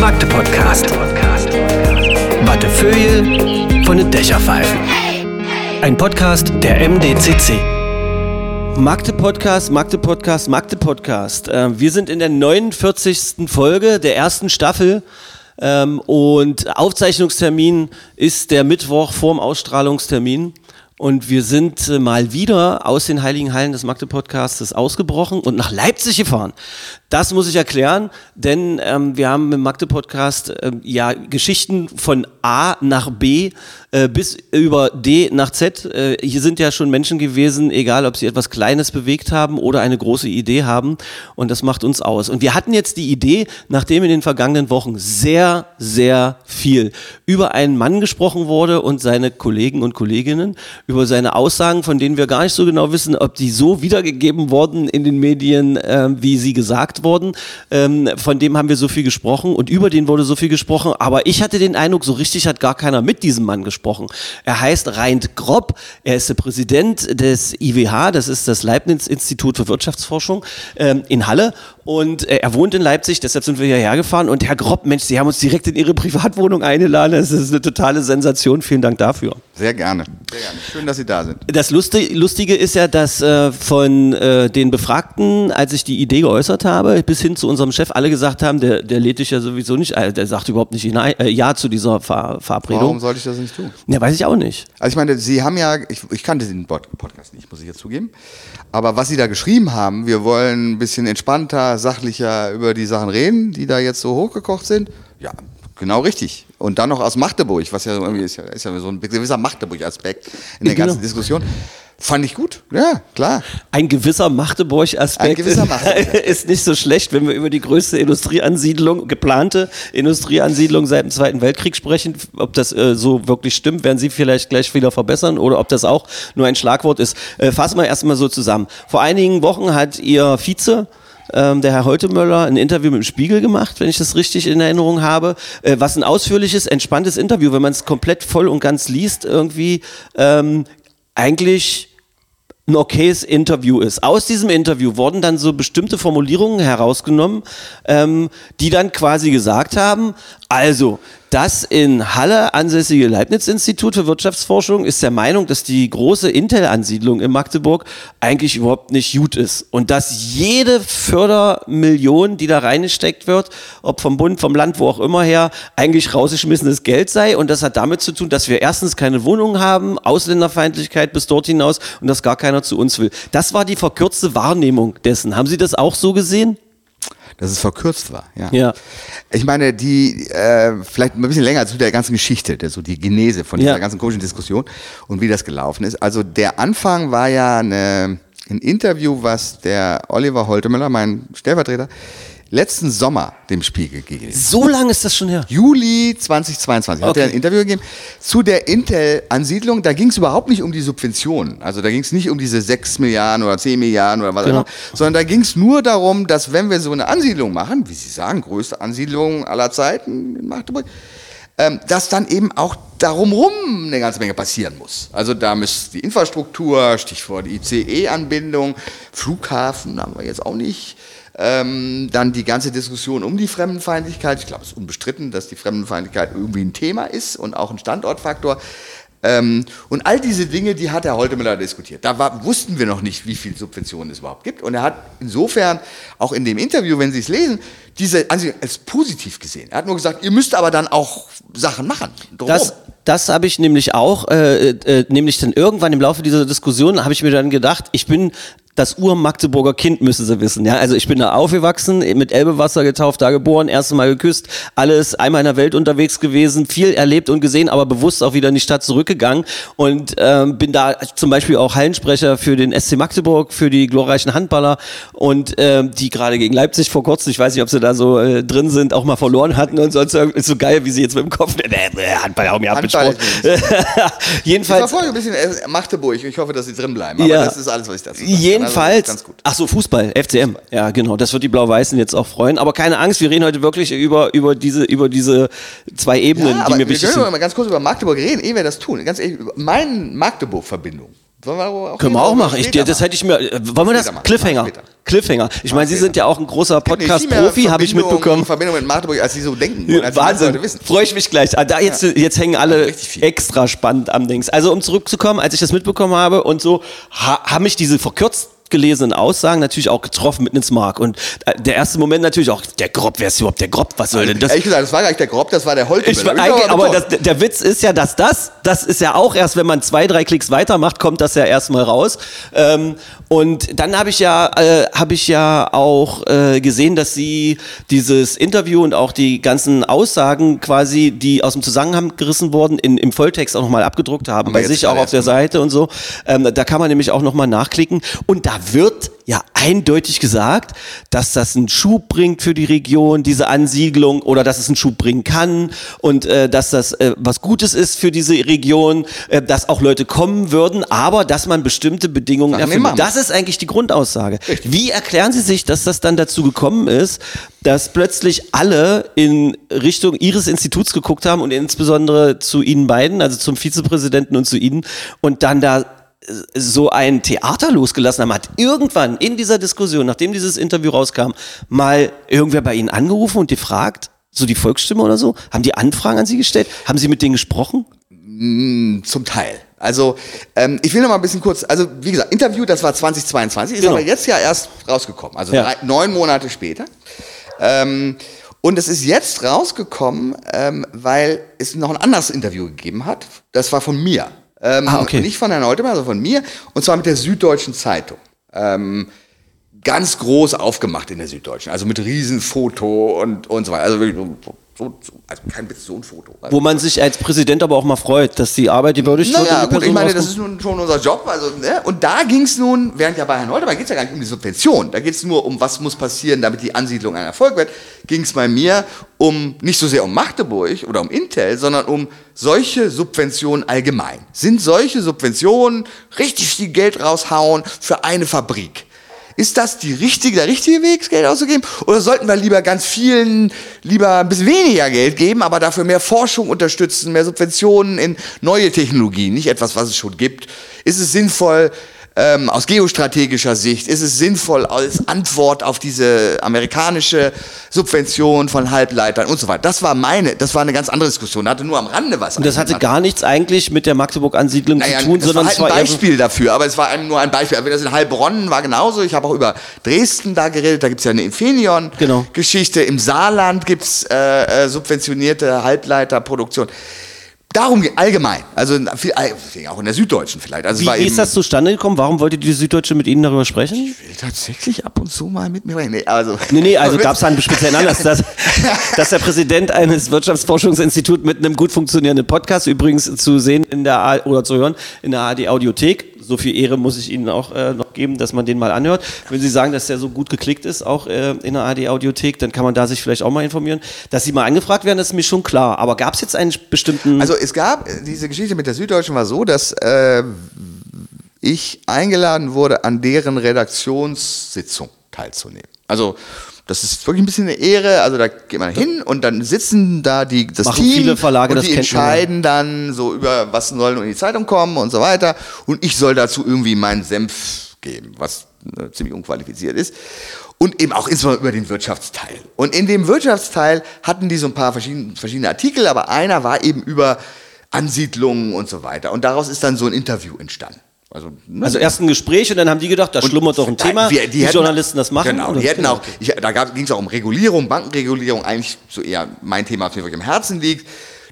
Magde Podcast. Wattefeuille von den Dächerpfeifen. Ein Podcast der MDCC. Magde Podcast, Magde Podcast, Magde Podcast. Äh, wir sind in der 49. Folge der ersten Staffel. Ähm, und Aufzeichnungstermin ist der Mittwoch vorm Ausstrahlungstermin. Und wir sind äh, mal wieder aus den Heiligen Hallen des Magde Podcastes ausgebrochen und nach Leipzig gefahren. Das muss ich erklären, denn ähm, wir haben im Magde Podcast äh, ja Geschichten von A nach B äh, bis über D nach Z. Äh, hier sind ja schon Menschen gewesen, egal ob sie etwas Kleines bewegt haben oder eine große Idee haben. Und das macht uns aus. Und wir hatten jetzt die Idee, nachdem in den vergangenen Wochen sehr, sehr viel über einen Mann gesprochen wurde und seine Kollegen und Kolleginnen, über seine Aussagen, von denen wir gar nicht so genau wissen, ob die so wiedergegeben wurden in den Medien, äh, wie sie gesagt wurden. Ähm, von dem haben wir so viel gesprochen und über den wurde so viel gesprochen. Aber ich hatte den Eindruck, so richtig hat gar keiner mit diesem Mann gesprochen. Er heißt Reint Grob, er ist der Präsident des IWH, das ist das Leibniz-Institut für Wirtschaftsforschung ähm, in Halle. Und äh, er wohnt in Leipzig, deshalb sind wir hierher gefahren. Und Herr Grob, Mensch, Sie haben uns direkt in Ihre Privatwohnung eingeladen. Das ist eine totale Sensation. Vielen Dank dafür. Sehr gerne. Sehr gerne. Schön, dass Sie da sind. Das Lustige, Lustige ist ja, dass äh, von äh, den Befragten, als ich die Idee geäußert habe, bis hin zu unserem Chef, alle gesagt haben, der, der lädt dich ja sowieso nicht, der sagt überhaupt nicht hinein, äh, Ja zu dieser Ver Verabredung. Warum sollte ich das nicht tun? Ja, weiß ich auch nicht. Also ich meine, Sie haben ja, ich, ich kannte den Pod- Podcast nicht, muss ich jetzt zugeben. Aber was Sie da geschrieben haben, wir wollen ein bisschen entspannter, sachlicher über die Sachen reden, die da jetzt so hochgekocht sind. Ja, genau richtig. Und dann noch aus Magdeburg, was ja irgendwie ist ja, ist ja so ein gewisser Magdeburg-Aspekt in der Genau. ganzen Diskussion. Fand ich gut. Ja, klar. Ein gewisser Magdeburg-Aspekt Ein gewisser Magdeburg-Aspekt. ist nicht so schlecht, wenn wir über die größte Industrieansiedlung, geplante Industrieansiedlung seit dem Zweiten Weltkrieg sprechen. Ob das äh, so wirklich stimmt, werden Sie vielleicht gleich wieder verbessern oder ob das auch nur ein Schlagwort ist. Äh, fassen wir erstmal so zusammen. Vor einigen Wochen hat Ihr Vize ähm, der Herr Holtemöller ein Interview mit dem Spiegel gemacht, wenn ich das richtig in Erinnerung habe, äh, was ein ausführliches, entspanntes Interview, wenn man es komplett voll und ganz liest, irgendwie ähm, eigentlich ein okayes Interview ist. Aus diesem Interview wurden dann so bestimmte Formulierungen herausgenommen, ähm, die dann quasi gesagt haben, also das in Halle ansässige Leibniz-Institut für Wirtschaftsforschung ist der Meinung, dass die große Intel-Ansiedlung in Magdeburg eigentlich überhaupt nicht gut ist und dass jede Fördermillion, die da reingesteckt wird, ob vom Bund, vom Land, wo auch immer her, eigentlich rausgeschmissenes Geld sei und das hat damit zu tun, dass wir erstens keine Wohnungen haben, Ausländerfeindlichkeit bis dort hinaus und dass gar keiner zu uns will. Das war die verkürzte Wahrnehmung dessen. Haben Sie das auch so gesehen? Dass es verkürzt war, ja. Ja. Ich meine, die, äh, vielleicht ein bisschen länger zu der ganzen Geschichte, der, so die Genese von dieser Ja. ganzen komischen Diskussion und wie das gelaufen ist. Also der Anfang war ja eine, ein Interview, was der Oliver Holtemöller, mein Stellvertreter, letzten Sommer dem Spiegel gegeben hat. So lange ist das schon her. Juli 2022 hat Okay. er ein Interview gegeben zu der Intel-Ansiedlung. Da ging es überhaupt nicht um die Subventionen. Also da ging es nicht um diese 6 Milliarden oder 10 Milliarden oder was Genau. auch immer, sondern da ging es nur darum, dass wenn wir so eine Ansiedlung machen, wie Sie sagen, größte Ansiedlung aller Zeiten in Magdeburg, ähm, dass dann eben auch darum rum eine ganze Menge passieren muss. Also da muss die Infrastruktur, Stichwort ICE-Anbindung, Flughafen haben wir jetzt auch nicht. Ähm, dann die ganze Diskussion um die Fremdenfeindlichkeit. Ich glaube, es ist unbestritten, dass die Fremdenfeindlichkeit irgendwie ein Thema ist und auch ein Standortfaktor. Ähm, und all diese Dinge, die hat Herr Holtemüller diskutiert. Da war, wussten wir noch nicht, wie viel Subventionen es überhaupt gibt. Und er hat insofern auch in dem Interview, wenn Sie es lesen, diese Ansicht als positiv gesehen. Er hat nur gesagt, ihr müsst aber dann auch Sachen machen. drumherum. Das, das habe ich nämlich auch, äh, äh, nämlich dann irgendwann im Laufe dieser Diskussion habe ich mir dann gedacht, ich bin das Ur-Magdeburger Kind, müssen Sie wissen. Ja, also ich bin da aufgewachsen, mit Elbewasser getauft, da geboren, erstes Mal geküsst, alles einmal in der Welt unterwegs gewesen, viel erlebt und gesehen, aber bewusst auch wieder in die Stadt zurückgegangen und ähm, bin da zum Beispiel auch Hallensprecher für den SC Magdeburg, für die glorreichen Handballer und ähm, die gerade gegen Leipzig vor kurzem, ich weiß nicht, ob sie da so äh, drin sind, auch mal verloren hatten und sonst ist so geil, wie sie jetzt mit dem Kopf, äh, äh, Handball, hau mir Sport. ist Ich Jedenfalls, verfolge ein bisschen äh, Magdeburg. Ich hoffe, dass Sie drin bleiben. Aber Ja. das ist alles, was ich dazu. Also, Jedenfalls, gut. ach so, Fußball, FCM. Ja, genau, das wird die Blau-Weißen jetzt auch freuen. Aber keine Angst, wir reden heute wirklich über, über, diese, über diese zwei Ebenen, Ja, die aber mir wir wichtig können sind. mal ganz kurz über Magdeburg reden, ehe wir das tun. Ganz ehrlich, über meine Magdeburg-Verbindung Wollen wir auch Können wir auch machen. Ich, das hätte ich mir. äh, Wollen wir das? Machen. Cliffhanger. Cliffhanger. Ich meine, Sie sind ja auch ein großer Podcast-Profi, habe ich mitbekommen. Verbindung mit Magdeburg, als sie so denken. die Wahnsinn. Freue ich mich gleich. Ah, Da jetzt, jetzt hängen alle extra spannend am Dings. Also um zurückzukommen, als ich das mitbekommen habe und so, ha, haben mich diese verkürzt gelesenen Aussagen natürlich auch getroffen mitten ins Mark. Und äh, der erste Moment natürlich auch, der Grob, wer ist überhaupt der Grob? Was soll denn das? Ehrlich gesagt, das war gar nicht der Grob, das war der Holte. Ich, eigentlich, aber das, der Witz ist ja, dass das, das ist ja auch erst, wenn man zwei, drei Klicks weitermacht, kommt das ja erstmal raus. Ähm, und dann habe ich ja, äh, habe ich ja auch äh, gesehen, dass sie dieses Interview und auch die ganzen Aussagen quasi, die aus dem Zusammenhang gerissen wurden, in, im Volltext auch nochmal abgedruckt haben, wir bei sich auch auf der Seite und so. Ähm, da kann man nämlich auch nochmal nachklicken. Und da wird ja eindeutig gesagt, dass das einen Schub bringt für die Region, diese Ansiedlung, oder dass es einen Schub bringen kann und äh, dass das äh, was Gutes ist für diese Region, äh, dass auch Leute kommen würden, aber dass man bestimmte Bedingungen Sachen erfüllt. Das ist eigentlich die Grundaussage. Wie erklären Sie sich, dass das dann dazu gekommen ist, dass plötzlich alle in Richtung Ihres Instituts geguckt haben und insbesondere zu Ihnen beiden, also zum Vizepräsidenten und zu Ihnen, und dann da so ein Theater losgelassen haben, hat irgendwann in dieser Diskussion, nachdem dieses Interview rauskam, mal irgendwer bei Ihnen angerufen und gefragt, so die Volksstimme oder so? Haben die Anfragen an Sie gestellt? Haben Sie mit denen gesprochen? Zum Teil. Also, ähm, ich will noch mal ein bisschen kurz, also wie gesagt, Interview, das war 2022, ist Genau. aber jetzt ja erst rausgekommen, also Ja. drei, neun Monate später. Ähm, und es ist jetzt rausgekommen, ähm, weil es noch ein anderes Interview gegeben hat. Das war von mir. Ähm, Ah, okay. Nicht von Herrn Neutemann, sondern von mir. Und zwar mit der Süddeutschen Zeitung. Ähm, ganz groß aufgemacht in der Süddeutschen. Also mit Riesenfoto und, und so weiter. Also wirklich so, so, so also kein Witz, so ein Foto. Also Wo man sich als Präsident aber auch mal freut, dass die Arbeit gewürdigt wird. naja, und die gut, ich meine, das ist nun schon unser Job. Also, ne? Und da ging es nun, während ja bei Herrn Holtermann geht es ja gar nicht um die Subvention, da geht es nur um, was muss passieren, damit die Ansiedlung ein Erfolg wird, ging es bei mir um nicht so sehr um Magdeburg oder um Intel, sondern um solche Subventionen allgemein. Sind solche Subventionen richtig viel Geld raushauen für eine Fabrik? Ist das die richtige, der richtige Weg, Geld auszugeben? Oder sollten wir lieber ganz vielen, lieber ein bisschen weniger Geld geben, aber dafür mehr Forschung unterstützen, mehr Subventionen in neue Technologien, nicht etwas, was es schon gibt? Ist es sinnvoll, ähm, aus geostrategischer Sicht, ist es sinnvoll als Antwort auf diese amerikanische Subvention von Halbleitern und so weiter? Das war meine, das war eine ganz andere Diskussion, hatte nur am Rande was. Und das hatte gar nichts eigentlich mit der Magdeburg-Ansiedlung naja, zu tun, das sondern war halt war ein eher so- Beispiel dafür, aber es war ein, nur ein Beispiel. Aber das in Heilbronn war genauso. Ich habe auch über Dresden da geredet. Da gibt es ja eine Genau. Infineon-Geschichte. Im Saarland gibt es äh, äh, subventionierte Halbleiterproduktion. Darum geht allgemein. Also auch in der Süddeutschen vielleicht. Also Wie, ist das zustande gekommen? Warum wollte die Süddeutsche mit Ihnen darüber sprechen? will tatsächlich ab und zu mal mit mir reden. Nee, also, Nee, nee, also gab es einen speziellen Anlass, dass, dass der Präsident eines Wirtschaftsforschungsinstituts mit einem gut funktionierenden Podcast, übrigens zu sehen in der A oder zu hören, in der AD Audiothek, so viel Ehre muss ich Ihnen auch äh, noch geben, dass man den mal anhört. Wenn Sie sagen, dass der so gut geklickt ist, auch äh, in der AD Audiothek, dann kann man da sich vielleicht auch mal informieren. Dass Sie mal angefragt werden, ist mir schon klar. Aber gab es jetzt einen bestimmten... Also es gab, äh, diese Geschichte mit der Süddeutschen war so, dass äh, ich eingeladen wurde, an deren Redaktionssitzung teilzunehmen. Also das ist wirklich ein bisschen eine Ehre. Also da geht man hin und dann sitzen da die, das Machen Team viele Verlage, und die entscheiden dann so über, was soll in die Zeitung kommen und so weiter. Und ich soll dazu irgendwie meinen Senf geben, was äh, ziemlich unqualifiziert ist. Und eben auch insbesondere über den Wirtschaftsteil. Und in dem Wirtschaftsteil hatten die so ein paar verschiedene, verschiedene Artikel, aber einer war eben über Ansiedlungen und so weiter. Und daraus ist dann so ein Interview entstanden. Also, ne, also erst ein Gespräch und dann haben die gedacht, da schlummert doch ein Thema, wir- die, hätten- Journalisten das machen. Genau, die hätten auch, ich, da ging es auch um Regulierung, Bankenregulierung, eigentlich so eher mein Thema, was mir wirklich im Herzen liegt.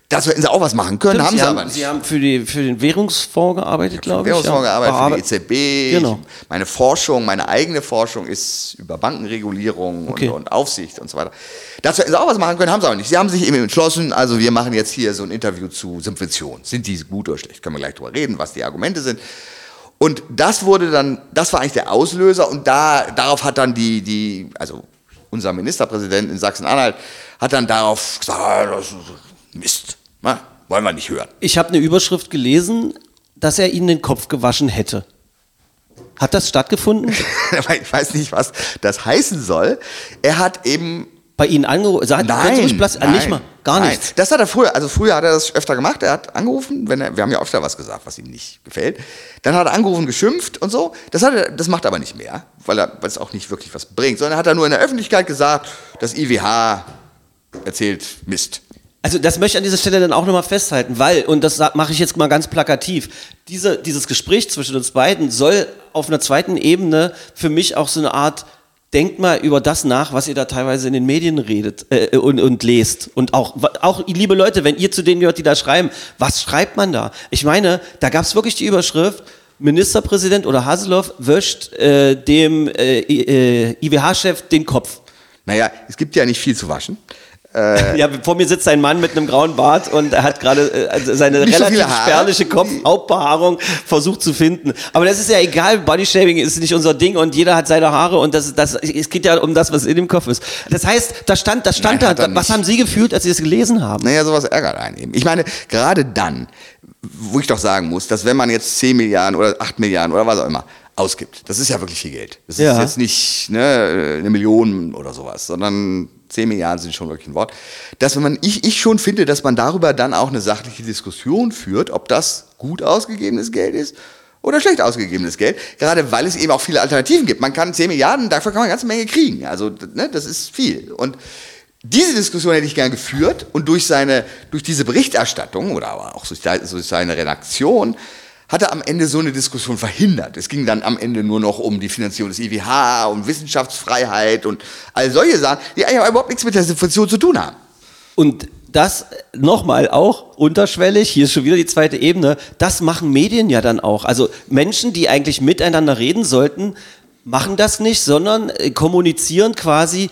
Dazu hätten sie auch was machen können, Stimmt, haben sie, haben, aber nicht. sie haben für, die, für den Währungsfonds gearbeitet, glaube ich. Währungsfonds ja. gearbeitet, für die EZB. Genau. Ich, meine Forschung, meine eigene Forschung ist über Bankenregulierung Okay. und, und Aufsicht und so weiter. Dazu hätten sie auch was machen können, haben sie aber nicht. Sie haben sich eben entschlossen, also wir machen jetzt hier so ein Interview zu Subventionen. Sind die gut oder schlecht? Können wir gleich drüber reden, was die Argumente sind. Und das wurde dann, das war eigentlich der Auslöser und da, darauf hat dann die, die, also unser Ministerpräsident in Sachsen-Anhalt hat dann darauf gesagt, ah, das ist Mist, na, wollen wir nicht hören. Ich habe eine Überschrift gelesen, dass er ihnen den Kopf gewaschen hätte. Hat das stattgefunden? ich weiß nicht, was das heißen soll. Er hat eben bei Ihnen angerufen? Sagt, mich platz- ah, nicht mal, gar nein. nichts. Das hat er früher, also früher hat er das öfter gemacht. Er hat angerufen, wenn er, wir haben ja öfter was gesagt, was ihm nicht gefällt. Dann hat er angerufen, geschimpft und so. Das, hat er, das macht er aber nicht mehr, weil, er, weil es auch nicht wirklich was bringt. Sondern hat er nur in der Öffentlichkeit gesagt, das IWH erzählt Mist. Also das möchte ich an dieser Stelle dann auch nochmal festhalten, weil, und das mache ich jetzt mal ganz plakativ, diese, dieses Gespräch zwischen uns beiden soll auf einer zweiten Ebene für mich auch so eine Art, denkt mal über das nach, was ihr da teilweise in den Medien redet äh, und, und lest. Und auch, auch, liebe Leute, wenn ihr zu denen gehört, die da schreiben, was schreibt man da? Ich meine, da gab es wirklich die Überschrift, Ministerpräsident oder Haseloff wäscht äh, dem äh, I- äh, IWH-Chef den Kopf. Naja, es gibt ja nicht viel zu waschen. Ja, vor mir sitzt ein Mann mit einem grauen Bart und er hat gerade äh, also seine so relativ Haare. spärliche Kopf-Hauptbehaarung versucht zu finden. Aber das ist ja egal, Bodyshaming ist nicht unser Ding und jeder hat seine Haare und das, das, es geht ja um das, was in dem Kopf ist. Das heißt, da stand, das stand Nein, da, was haben Sie gefühlt, als Sie das gelesen haben? Naja, sowas ärgert einen eben. Ich meine, gerade dann, wo ich doch sagen muss, dass wenn man jetzt 10 Milliarden oder 8 Milliarden oder was auch immer ausgibt, das ist ja wirklich viel Geld. Das Ja. ist jetzt nicht ne, eine Million oder sowas, sondern 10 Milliarden sind schon wirklich ein Wort. Dass man, ich, ich schon finde, dass man darüber dann auch eine sachliche Diskussion führt, ob das gut ausgegebenes Geld ist oder schlecht ausgegebenes Geld, gerade weil es eben auch viele Alternativen gibt. Man kann 10 Milliarden, dafür kann man eine ganze Menge kriegen. Also ne, das ist viel. Und diese Diskussion hätte ich gern geführt und durch seine, durch diese Berichterstattung oder aber auch durch seine Redaktion hat er am Ende so eine Diskussion verhindert. Es ging dann am Ende nur noch um die Finanzierung des IWH und Wissenschaftsfreiheit und all solche Sachen, die eigentlich überhaupt nichts mit der Situation zu tun haben. Und das nochmal auch unterschwellig, hier ist schon wieder die zweite Ebene, das machen Medien ja dann auch. Also Menschen, die eigentlich miteinander reden machen das nicht, sondern äh, kommunizieren quasi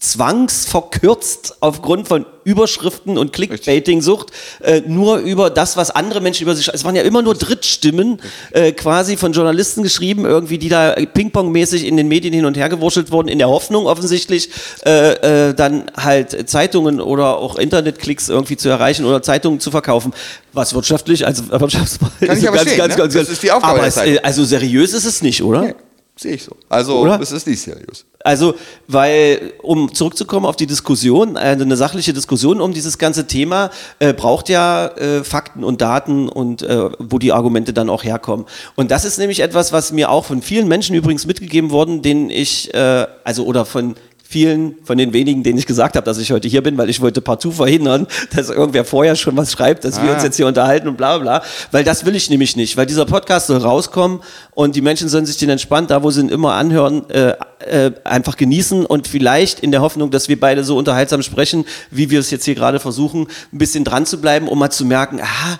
zwangsverkürzt aufgrund von Überschriften und Clickbaiting-Sucht äh, nur über das, was andere Menschen über sich schreiben. Es waren ja immer nur Drittstimmen äh, quasi von Journalisten geschrieben, irgendwie, die da Ping-Pong-mäßig in den Medien hin und her gewurschtelt wurden, in der Hoffnung offensichtlich äh, äh, dann halt Zeitungen oder auch Internetklicks irgendwie zu erreichen oder Zeitungen zu verkaufen. Was wirtschaftlich, also Wirtschaftspolitik Kann ich aber verstehen, ne? Das ist die Aufgabe aber es, äh, Also seriös ist es nicht, oder? Nee, sehe ich so. Also, Oder? es ist nicht seriös. Also, weil, um zurückzukommen auf die Diskussion, äh, eine sachliche Diskussion um dieses ganze Thema äh, braucht ja äh, Fakten und Daten und äh, wo die Argumente dann auch herkommen. Und das ist nämlich etwas, was mir auch von vielen Menschen übrigens mitgegeben worden, denen ich, äh, also oder von vielen von den wenigen, denen ich gesagt habe, dass ich heute hier bin, weil ich wollte partout verhindern, dass irgendwer vorher schon was schreibt, dass wir uns jetzt hier unterhalten und bla bla, weil das will ich nämlich nicht, weil dieser Podcast soll rauskommen und die Menschen sollen sich den entspannt, da wo sie ihn immer anhören, äh, äh, einfach genießen und vielleicht in der Hoffnung, dass wir beide so unterhaltsam sprechen, wie wir es jetzt hier gerade versuchen, ein bisschen dran zu bleiben, um mal zu merken, aha,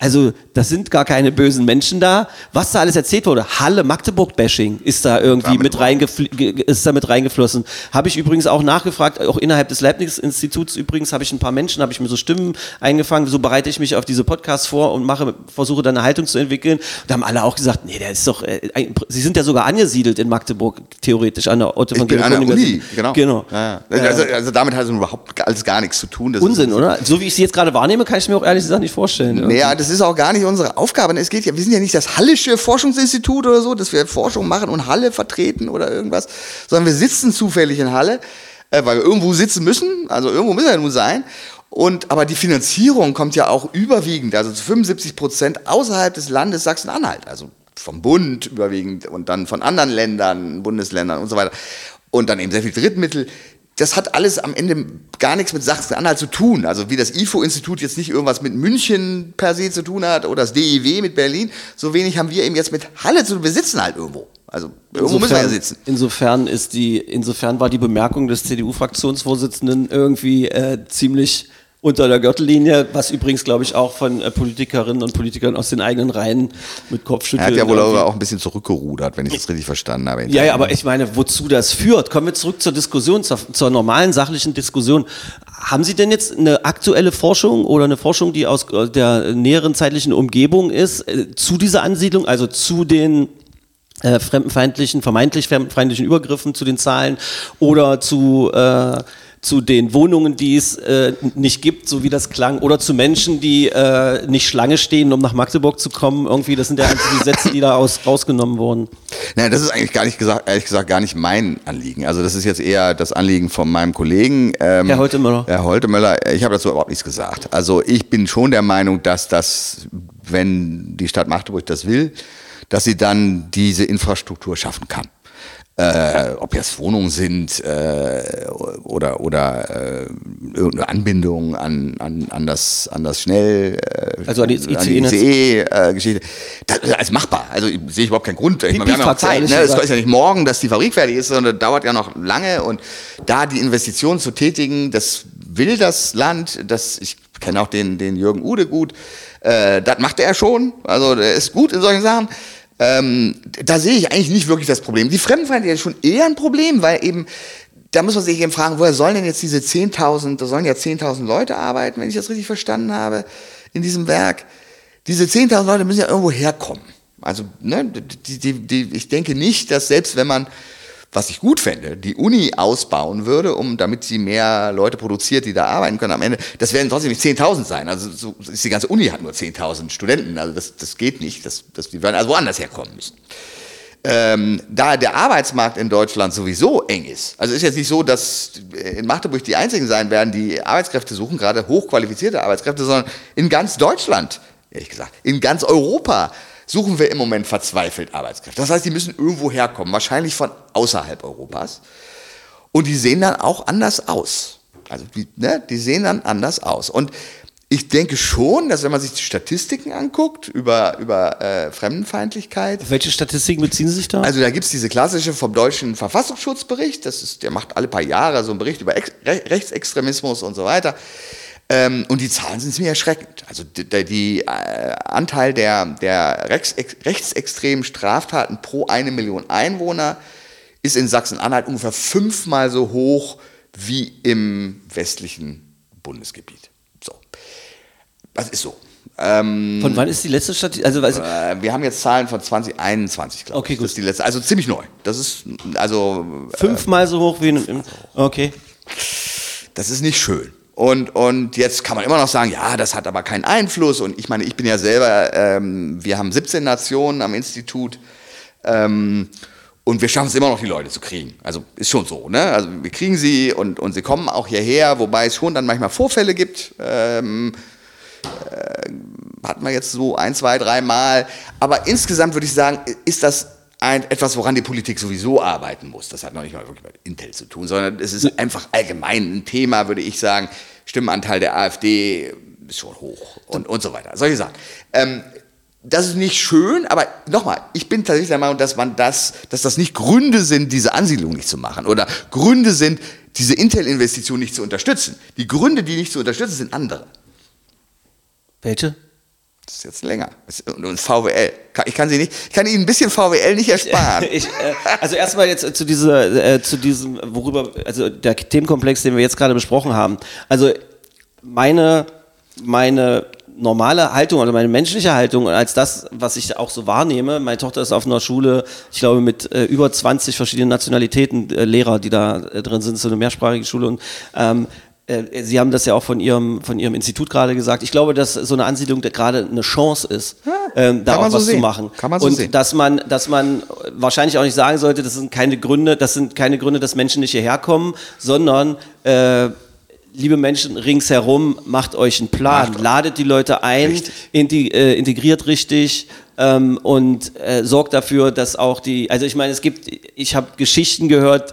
also, das sind gar keine bösen Menschen da. Was da alles erzählt wurde, Halle Magdeburg-Bashing ist da irgendwie Damit mit, reingefl- ist da mit reingeflossen. Habe ich übrigens auch nachgefragt, auch innerhalb des Leibniz-Instituts übrigens habe ich ein paar Menschen, habe ich mir so Stimmen eingefangen, so bereite ich mich auf diese Podcasts vor und mache, versuche dann eine Haltung zu entwickeln. Da haben alle auch gesagt, nee, der ist doch, äh, sie sind ja sogar angesiedelt in Magdeburg, theoretisch, an der Otto von bin an der Uni, genau. Genau. Ja, ja. Also, also damit hat es überhaupt alles gar nichts zu tun. Das Unsinn, ist, oder? So wie ich sie jetzt gerade wahrnehme, kann ich mir auch ehrlich gesagt nicht vorstellen. Naja, das ist auch gar nicht unsere Aufgabe. Es geht ja, wir sind ja nicht das Hallische Forschungsinstitut oder so, dass wir Forschung machen und Halle vertreten oder irgendwas, sondern wir sitzen zufällig in Halle, äh, weil wir irgendwo sitzen müssen. Also irgendwo müssen wir ja nun sein. Und, aber die Finanzierung kommt ja auch überwiegend, also zu 75 Prozent außerhalb des Landes Sachsen-Anhalt. Also vom Bund überwiegend und dann von anderen Ländern, Bundesländern und so weiter. Und dann eben sehr viel Drittmittel. Das hat alles am Ende gar nichts mit Sachsen-Anhalt zu tun. Also wie das IFO-Institut jetzt nicht irgendwas mit München per se zu tun hat oder das DIW mit Berlin, so wenig haben wir eben jetzt mit Halle zu tun. Wir sitzen halt irgendwo. Also irgendwo müssen wir ja sitzen. Insofern ist die, insofern war die Bemerkung des CDU-Fraktionsvorsitzenden irgendwie äh, ziemlich unter der Gürtellinie, was übrigens, glaube ich, auch von äh, Politikerinnen und Politikern aus den eigenen Reihen mit Er Kopfschütteln. hat ja wohl irgendwie- auch ein bisschen zurückgerudert, wenn ich das richtig verstanden habe. ja, ja, aber ich meine, wozu das führt? Kommen wir zurück zur Diskussion, zur, zur normalen sachlichen Diskussion. Haben Sie denn jetzt eine aktuelle Forschung oder eine Forschung, die aus äh, der näheren zeitlichen Umgebung ist, äh, zu dieser Ansiedlung, also zu den äh, fremdenfeindlichen, vermeintlich fremdenfeindlichen Übergriffen, zu den Zahlen oder zu äh, zu den Wohnungen, die es äh, nicht gibt, so wie das klang, oder zu Menschen, die äh, nicht Schlange stehen, um nach Magdeburg zu kommen. Irgendwie, das sind ja die Sätze, die da aus, rausgenommen wurden. Nein, das ist eigentlich gar nicht gesagt, ehrlich gesagt gar nicht mein Anliegen. Also das ist jetzt eher das Anliegen von meinem Kollegen. Ähm, Herr Holtemöller. Herr Holtemöller, ich habe dazu überhaupt nichts gesagt. Also ich bin schon der Meinung, dass das, wenn die Stadt Magdeburg das will, dass sie dann diese Infrastruktur schaffen kann äh, ob jetzt Wohnungen sind äh, oder, oder äh, irgendeine Anbindung an, an, an, das, an das Schnell, äh, Also an die. ICE-Geschichte. das ist machbar. Also ich- sehe ich überhaupt keinen Grund. Ich meine, wir haben ja noch Zeit. Ne? Es ist ja nicht morgen, dass die Fabrik fertig ist, sondern dauert ja noch lange. Und da die Investitionen zu tätigen, das will das Land. Das, ich kenne auch den, den Jürgen Ude gut. Äh, das macht er schon. Also der ist gut in solchen Sachen. Ähm, da sehe ich eigentlich nicht wirklich das Problem. Die Fremdenfeindlichkeit ist schon eher ein Problem, weil eben, da muss man sich eben fragen, woher sollen denn jetzt diese 10.000, da sollen ja 10.000 Leute arbeiten, wenn ich das richtig verstanden habe, in diesem Werk. Diese 10.000 Leute müssen ja irgendwo herkommen. Also, ne, die, die, die, ich denke nicht, dass selbst wenn man, was ich gut fände, die Uni ausbauen würde, um damit sie mehr Leute produziert, die da arbeiten können am Ende, das werden trotzdem nicht 10.000 sein. Also so, die ganze Uni hat nur 10.000 Studenten. Also das, das geht nicht. Das, das, die werden also woanders herkommen müssen. Ähm, da der Arbeitsmarkt in Deutschland sowieso eng ist, also ist jetzt nicht so, dass in Magdeburg die einzigen sein werden, die Arbeitskräfte suchen, gerade hochqualifizierte Arbeitskräfte, sondern in ganz Deutschland, ehrlich gesagt, in ganz Europa suchen wir im Moment verzweifelt Arbeitskräfte. Das heißt, die müssen irgendwo herkommen, wahrscheinlich von außerhalb Europas. Und die sehen dann auch anders aus. Also die, ne, die sehen dann anders aus. Und ich denke schon, dass wenn man sich die Statistiken anguckt über, über äh, Fremdenfeindlichkeit, Auf welche Statistiken beziehen Sie sich da? also da gibt's diese klassische vom deutschen Verfassungsschutzbericht, das ist, der macht alle paar Jahre so einen Bericht über Ex Re Rechtsextremismus und so weiter. Ähm, und die Zahlen sind ziemlich erschreckend. Also die äh, Anteil der, der Rechts rechtsextremen Straftaten pro eine Million Einwohner ist in Sachsen-Anhalt ungefähr fünfmal so hoch wie im westlichen Bundesgebiet. So. Das ist so. Ähm, Von wann ist die letzte Statistik? Also, äh, wir haben jetzt Zahlen von 2021, glaube Okay, ich. gut. Das ist die letzte, also ziemlich neu. Das ist, also, fünfmal so hoch wie in, im- Okay. das ist nicht schön. Und, und jetzt kann man immer noch sagen, ja, das hat aber keinen Einfluss. Und ich meine, ich bin ja selber, ähm, wir haben 17 Nationen am Institut. Ähm, und wir schaffen es immer noch, die Leute zu kriegen. Also ist schon so. Ne? Also wir kriegen sie und, und sie kommen auch hierher, wobei es schon dann manchmal Vorfälle gibt. Ähm, äh, hatten wir jetzt so ein, zwei, drei Mal. Aber insgesamt würde ich sagen, ist das ein, etwas, woran die Politik sowieso arbeiten muss. Das hat noch nicht mal wirklich mit Intel zu tun, sondern es ist einfach allgemein ein Thema, würde ich sagen. Stimmenanteil der AfD ist schon hoch und, und so weiter. Solche Sachen. Ähm, das ist nicht schön, aber nochmal, ich bin tatsächlich der Meinung, dass man das, dass das nicht Gründe sind, diese Ansiedlung nicht zu machen oder Gründe sind, diese Intel-Investition nicht zu unterstützen. Die Gründe, die nicht zu unterstützen, sind andere. Welche? Das ist jetzt länger. Und VWL. Ich kann sie nicht, ich kann Ihnen ein bisschen VWL nicht ersparen. Ich, äh, also erstmal jetzt zu dieser, äh, zu diesem, worüber, also der Themenkomplex, den wir jetzt gerade besprochen haben. Also meine, meine normale Haltung oder meine menschliche Haltung als das, was ich auch so wahrnehme. Meine Tochter ist auf einer Schule, ich glaube mit äh, über 20 verschiedenen Nationalitäten äh, Lehrer, die da äh, drin sind, so eine mehrsprachige Schule und ähm, äh, Sie haben das ja auch von Ihrem, von Ihrem Institut gerade gesagt. Ich glaube, dass so eine Ansiedlung gerade eine Chance ist, ähm, da auch so was zu sehen. machen. Kann man so und sehen. dass man, dass man wahrscheinlich auch nicht sagen sollte, das sind keine Gründe, das sind keine Gründe, dass Menschen nicht hierher kommen, sondern äh, liebe Menschen ringsherum, macht euch einen Plan, ladet die Leute ein, inti äh, integriert richtig ähm, und äh, sorgt dafür, dass auch die, also ich meine, es gibt, ich habe Geschichten gehört,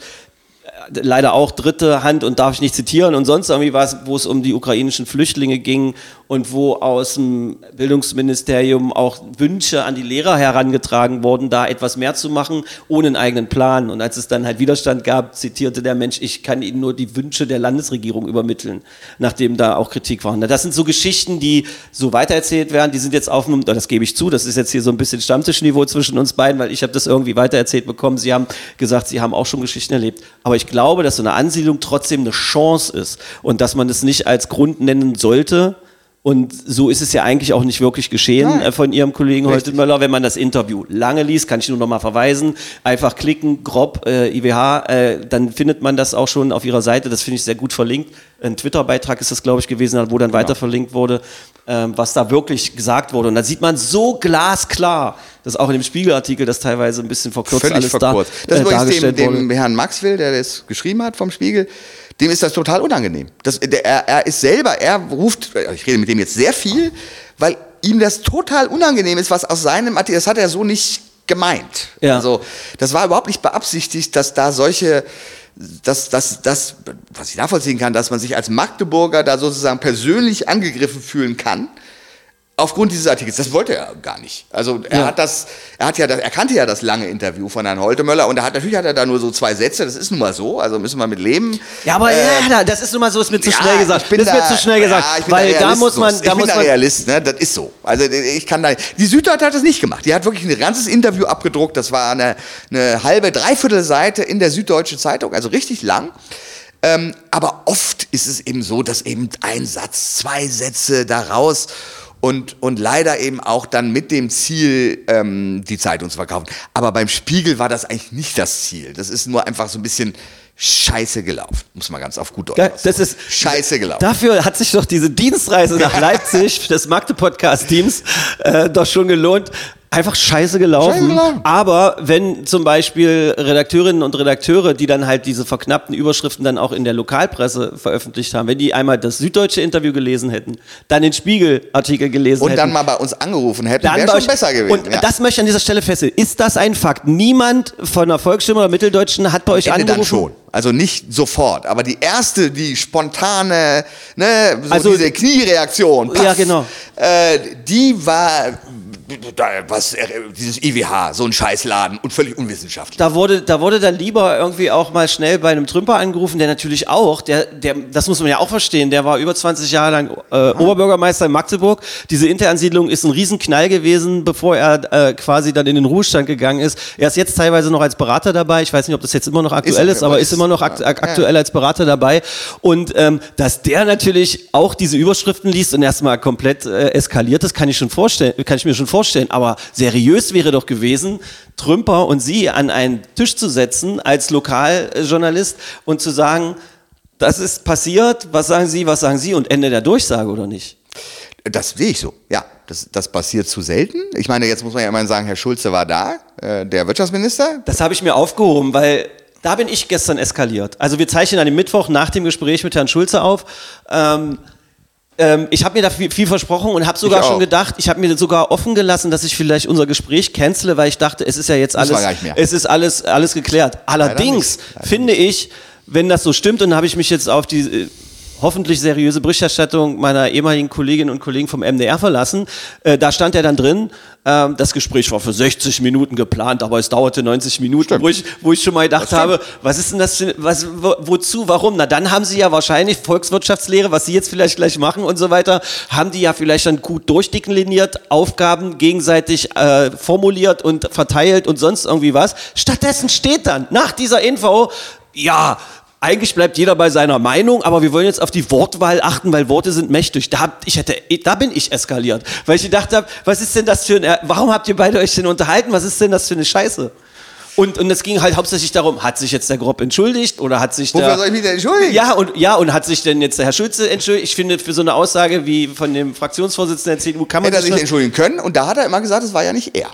leider auch dritte Hand und darf ich nicht zitieren. Und sonst irgendwie was, wo es um die ukrainischen Flüchtlinge ging und wo aus dem Bildungsministerium auch Wünsche an die Lehrer herangetragen wurden, da etwas mehr zu machen, ohne einen eigenen Plan. Und als es dann halt Widerstand gab, zitierte der Mensch, ich kann Ihnen nur die Wünsche der Landesregierung übermitteln, nachdem da auch Kritik war. Das sind so Geschichten, die so weitererzählt werden, die sind jetzt auf einem, das gebe ich zu, das ist jetzt hier so ein bisschen Stammtischniveau zwischen uns beiden, weil ich habe das irgendwie weitererzählt bekommen. Sie haben gesagt, Sie haben auch schon Geschichten erlebt. Aber ich glaube, dass so eine Ansiedlung trotzdem eine Chance ist und dass man es nicht als Grund nennen sollte, Und so ist es ja eigentlich auch nicht wirklich geschehen äh, von Ihrem Kollegen heute Möller. Wenn man das Interview lange liest, kann ich nur noch mal verweisen. Einfach klicken, grob äh, IWH, äh, dann findet man das auch schon auf Ihrer Seite. Das finde ich sehr gut verlinkt. Ein Twitter-Beitrag ist das, glaube ich, gewesen, wo dann weiter verlinkt wurde, ähm, was da wirklich gesagt wurde. Und da sieht man so glasklar, dass auch in dem Spiegelartikel das teilweise ein bisschen verkürzt Völlig alles verkürzt. da das äh, ist übrigens dargestellt dem, wurde. dem Herrn Maxwell, der das geschrieben hat vom Spiegel, dem ist das total unangenehm. Das, der, er, er ist selber, er ruft, ich rede mit dem jetzt sehr viel, weil ihm das total unangenehm ist, was aus seinem Artikel, das hat er so nicht gemeint. Ja. Also das war überhaupt nicht beabsichtigt, dass da solche, dass, dass, dass, was ich nachvollziehen kann, dass man sich als Magdeburger da sozusagen persönlich angegriffen fühlen kann. Aufgrund dieses Artikels, das wollte er gar nicht. Also er Ja. hat das, er hat ja, das, er kannte ja das lange Interview von Herrn Holtemöller und er hat natürlich hat er da nur so zwei Sätze. Das ist nun mal so, also müssen wir mit leben. Ja, aber Äh, ja, da- das ist nun mal so, ist mir zu ja, schnell gesagt. das ist mir da- zu schnell gesagt, ja, ich bin weil da Realist, muss man, da ich muss bin da man, Realist, ne? Das ist so. Also ich kann da, die Süddeutsche hat das nicht gemacht. Die hat wirklich ein ganzes Interview abgedruckt. Das war eine, eine halbe, dreiviertel Seite in der Süddeutschen Zeitung, also richtig lang. Ähm, aber oft ist es eben so, dass eben ein Satz, zwei Sätze daraus und, und leider eben auch dann mit dem Ziel, ähm, die Zeitung zu verkaufen. Aber beim Spiegel war das eigentlich nicht das Ziel. Das ist nur einfach so ein bisschen scheiße gelaufen. Muss man ganz auf gut Deutsch ausdrücken. das ist scheiße gelaufen. Dafür hat sich doch diese Dienstreise nach Leipzig des Magde-Podcast-Teams äh, doch schon gelohnt. Einfach scheiße gelaufen. Scheiße. Aber wenn zum Beispiel Redakteurinnen und Redakteure, die dann halt diese verknappten Überschriften dann auch in der Lokalpresse veröffentlicht haben, wenn die einmal das süddeutsche Interview gelesen hätten, dann den Spiegel-Artikel gelesen und hätten. dann mal bei uns angerufen hätten, wäre schon besser gewesen. Und ja. das möchte ich an dieser Stelle feststellen. Ist das ein Fakt? Niemand von der Volksstimme oder Mitteldeutschen hat bei euch Ende angerufen? dann schon. Also nicht sofort, aber die erste, die spontane, ne, so Also- diese Kniereaktion, Ja, genau. äh, die war was, äh, dieses IWH, so ein Scheißladen und völlig unwissenschaftlich. Da wurde, da wurde dann lieber irgendwie auch mal schnell bei einem Trümper angerufen, der natürlich auch, der, der, das muss man ja auch verstehen, der war über 20 Jahre lang äh, Oberbürgermeister in Magdeburg. Diese Interansiedlung ist ein Riesenknall gewesen, bevor er äh, quasi dann in den Ruhestand gegangen ist. Er ist jetzt teilweise noch als Berater dabei. Ich weiß nicht, ob das jetzt immer noch aktuell Ist ist, er, aber ist immer noch ak aktuell als Berater dabei. Und ähm, dass der natürlich auch diese Überschriften liest und erstmal komplett äh, eskaliert ist, kann ich schon vorstellen, kann ich mir schon vorstellen. Aber seriös wäre doch gewesen, Trümper und Sie an einen Tisch zu setzen als Lokaljournalist und zu sagen, das ist passiert, was sagen Sie, was sagen Sie und Ende der Durchsage oder nicht? Das sehe ich so, ja. Das, das passiert zu selten. Ich meine, jetzt muss man ja immer sagen, Herr Schulze war da, äh, der Wirtschaftsminister. Das habe ich mir aufgehoben, weil da bin ich gestern eskaliert. Also wir zeichnen an dem Mittwoch nach dem Gespräch mit Herrn Schulze auf. Ähm, ähm, ich habe mir da viel, viel versprochen und habe sogar schon gedacht, ich habe mir sogar offen gelassen, dass ich vielleicht unser Gespräch cancele, weil ich dachte, es ist ja jetzt alles, es ist alles, alles geklärt. Allerdings nicht. Leider finde ich, wenn das so stimmt, und habe ich mich jetzt auf die äh, hoffentlich seriöse Berichterstattung meiner ehemaligen Kolleginnen und Kollegen vom MDR verlassen. Äh, da stand ja dann drin, ähm, das Gespräch war für 60 Minuten geplant, aber es dauerte 90 Minuten, wo ich, wo ich schon mal gedacht habe, was ist denn das, für, was, wo, wozu, warum? Na, dann haben sie ja wahrscheinlich Volkswirtschaftslehre, was sie jetzt vielleicht gleich machen und so weiter, haben die ja vielleicht dann gut durchdekliniert, Aufgaben gegenseitig äh, formuliert und verteilt und sonst irgendwie was. Stattdessen steht dann nach dieser Info, ja, eigentlich bleibt jeder bei seiner Meinung, aber wir wollen jetzt auf die Wortwahl achten, weil Worte sind mächtig. Da, hab, ich hätte, da bin ich eskaliert, weil ich gedacht habe, was ist denn das für ein, warum habt ihr beide euch denn unterhalten? Was ist denn das für eine Scheiße? Und, und es ging halt hauptsächlich darum, hat sich jetzt der Grob entschuldigt oder hat sich Wofür der... soll ich mich denn entschuldigen? Ja und, ja, und hat sich denn jetzt der Herr Schulze entschuldigt? Ich finde, für so eine Aussage wie von dem Fraktionsvorsitzenden der CDU kann man Hätte er sich das, entschuldigen können und da hat er immer gesagt, es war ja nicht er.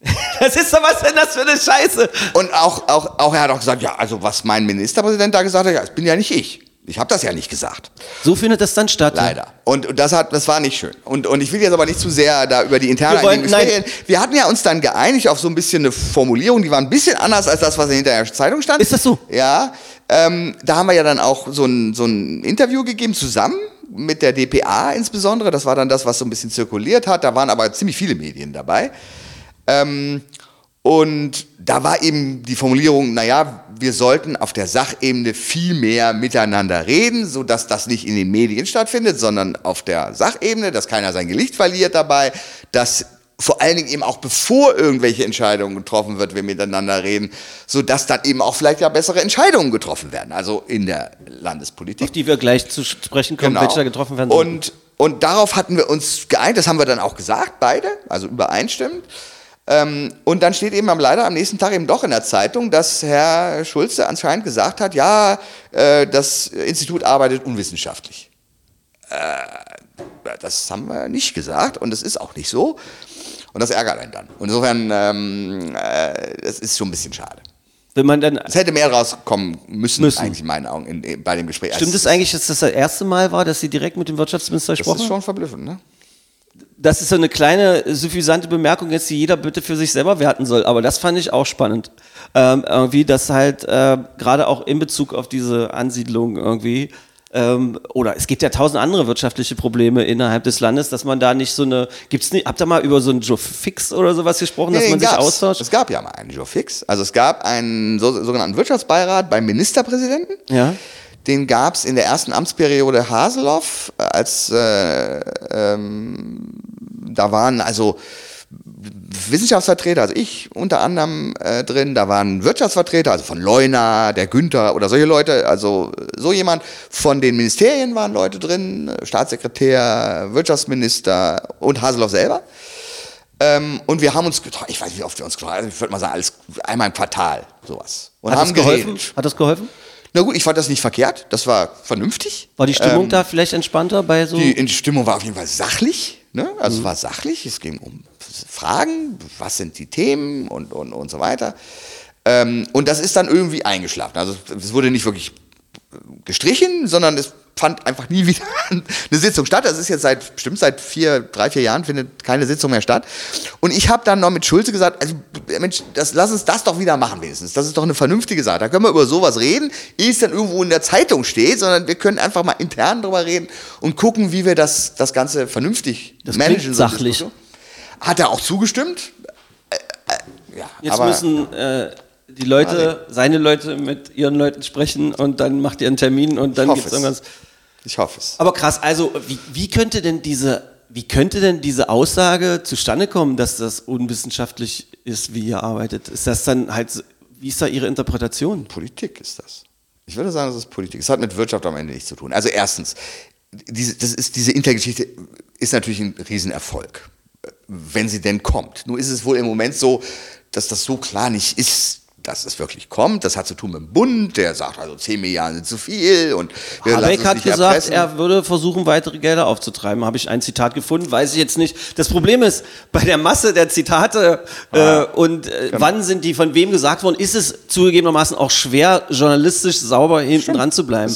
Das ist doch, was denn das für eine Scheiße? Und auch, auch, auch er hat auch gesagt, ja, also was mein Ministerpräsident da gesagt hat, ja, das bin ja nicht ich. Ich habe das ja nicht gesagt. So findet das dann statt. Leider. Und, und das, hat, das war nicht schön. Und, und ich will jetzt aber nicht zu sehr da über die interne Wir wollen- nein. reden. Wir hatten ja uns dann geeinigt auf so ein bisschen eine Formulierung, die war ein bisschen anders als das, was in der Zeitung stand. Ist das so? Ja. Ähm, da haben wir ja dann auch so ein, so ein Interview gegeben zusammen mit der DPA insbesondere. Das war dann das, was so ein bisschen zirkuliert hat. Da waren aber ziemlich viele Medien dabei. Ähm, und da war eben die Formulierung, naja, wir sollten auf der Sachebene viel mehr miteinander reden, sodass das nicht in den Medien stattfindet, sondern auf der Sachebene, dass keiner sein Gelicht verliert dabei, dass vor allen Dingen eben auch bevor irgendwelche Entscheidungen getroffen wird, wir miteinander reden, sodass dann eben auch vielleicht ja bessere Entscheidungen getroffen werden, also in der Landespolitik. Auf die wir gleich zu sprechen kommen, welche da getroffen werden. sollen. Und und darauf hatten wir uns geeinigt, das haben wir dann auch gesagt, beide, also übereinstimmend. Ähm, und dann steht eben am, leider am nächsten Tag eben doch in der Zeitung, dass Herr Schulze anscheinend gesagt hat, ja, äh, das Institut arbeitet unwissenschaftlich. Äh, das haben wir nicht gesagt und das ist auch nicht so. Und das ärgert einen dann. Und insofern, ähm, äh, das ist schon ein bisschen schade. Wenn man dann, Es hätte mehr rauskommen müssen, Müssen. eigentlich in meinen Augen, in, in, bei dem Gespräch. stimmt es eigentlich, dass das das erste Mal war, dass Sie direkt mit dem Wirtschaftsminister Das gesprochen ist haben? schon verblüffend, ne? Das ist so eine kleine, suffisante Bemerkung jetzt, die jeder bitte für sich selber werten soll. Aber das fand ich auch spannend. Ähm, irgendwie, dass halt äh, gerade auch in Bezug auf diese Ansiedlung irgendwie, ähm, oder es gibt ja tausend andere wirtschaftliche Probleme innerhalb des Landes, dass man da nicht so eine, gibt's nicht, habt ihr mal über so einen Joe Fix oder sowas gesprochen, dass Nee, man den sich austauscht? Es gab ja mal einen Joe Fix. Also es gab einen so, sogenannten Wirtschaftsbeirat beim Ministerpräsidenten. Ja. Den gab es in der ersten Amtsperiode Haseloff, äh, als äh, ähm, da waren also Wissenschaftsvertreter, also ich unter anderem äh, drin, da waren Wirtschaftsvertreter, also von Leuna, der Günther oder solche Leute, also so jemand. Von den Ministerien waren Leute drin, Staatssekretär, Wirtschaftsminister und Haseloff selber. Ähm, und wir haben uns getroffen, ich weiß nicht, wie oft wir uns getroffen haben, also ich würde mal sagen, alles, einmal im Quartal, sowas. Und Hat das haben geholfen? geredet. Hat das geholfen? Na gut, ich fand das nicht verkehrt, das war vernünftig. War die Stimmung Ähm, da vielleicht entspannter bei so? die Stimmung war auf jeden Fall sachlich. Ne? Also es war sachlich, es ging um Fragen, was sind die Themen und, und, und so weiter. Ähm, und das ist dann irgendwie eingeschlafen. Also es wurde nicht wirklich gestrichen, sondern es fand einfach nie wieder eine Sitzung statt. Das ist jetzt seit bestimmt seit vier, drei, vier Jahren findet keine Sitzung mehr statt. Und ich habe dann noch mit Schulze gesagt, also Mensch, das, lass uns das doch wieder machen wenigstens. Das ist doch eine vernünftige Sache. Da können wir über sowas reden, ehe es dann irgendwo in der Zeitung steht, sondern wir können einfach mal intern drüber reden und gucken, wie wir das, das Ganze vernünftig Das managen. so sachlich. Hat er auch zugestimmt? Äh, äh, ja, Jetzt aber müssen äh, die Leute, seine Leute mit ihren Leuten sprechen und dann macht ihr einen Termin und dann gibt's es. irgendwas. Ich hoffe es. Aber krass, also wie, wie könnte denn diese, wie könnte denn diese Aussage zustande kommen, dass das unwissenschaftlich ist, wie ihr arbeitet? Ist das dann halt, wie ist da Ihre Interpretation? Politik ist das. Ich würde sagen, das ist Politik. Es hat mit Wirtschaft am Ende nichts zu tun. Also erstens, diese, das ist, diese Intergeschichte ist natürlich ein Riesenerfolg, wenn sie denn kommt. Nur ist es wohl im Moment so, dass das so klar nicht ist, dass es wirklich kommt. Das hat zu tun mit dem Bund, der sagt, also 10 Milliarden sind zu viel und wir Habeck hat gesagt, erpressen. er würde versuchen, weitere Gelder aufzutreiben. Habe ich ein Zitat gefunden, weiß ich jetzt nicht. Das Problem ist, bei der Masse der Zitate Ah, äh, und äh, genau. wann sind die von wem gesagt worden, ist es zugegebenermaßen auch schwer, journalistisch sauber hinten dran zu bleiben.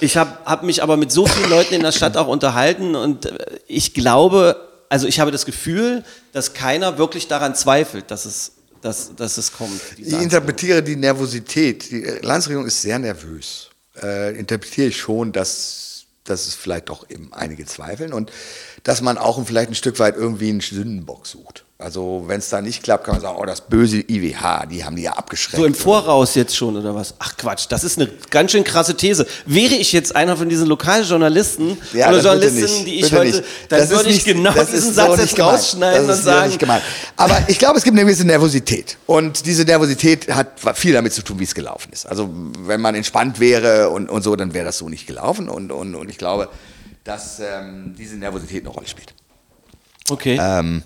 Ich habe hab mich aber mit so vielen Leuten in der Stadt auch unterhalten und äh, ich glaube, also ich habe das Gefühl, dass keiner wirklich daran zweifelt, dass es, dass, dass es kommt. Ich interpretiere die Nervosität. Die Landesregierung ist sehr nervös. Äh, interpretiere ich schon, dass, dass es vielleicht doch eben einige zweifeln und dass man auch vielleicht ein Stück weit irgendwie einen Sündenbock sucht. Also wenn es da nicht klappt, kann man sagen, oh, das böse IWH, die haben die ja abgeschreckt. So im Voraus jetzt schon oder was? Ach Quatsch, das ist eine ganz schön krasse These. Wäre ich jetzt einer von diesen Lokaljournalisten Ja, oder Journalistinnen, die ich heute, nicht. dann Das ist würde ich nicht- genau das diesen Satz so jetzt nicht gemeint. rausschneiden das und sagen, Nicht. Aber ich glaube, es gibt eine gewisse Nervosität. Und diese Nervosität hat viel damit zu tun, wie es gelaufen ist. Also wenn man entspannt wäre und, und so, dann wäre das so nicht gelaufen. Und, und, und ich glaube, dass ähm, diese Nervosität eine Rolle spielt. okay. Ähm,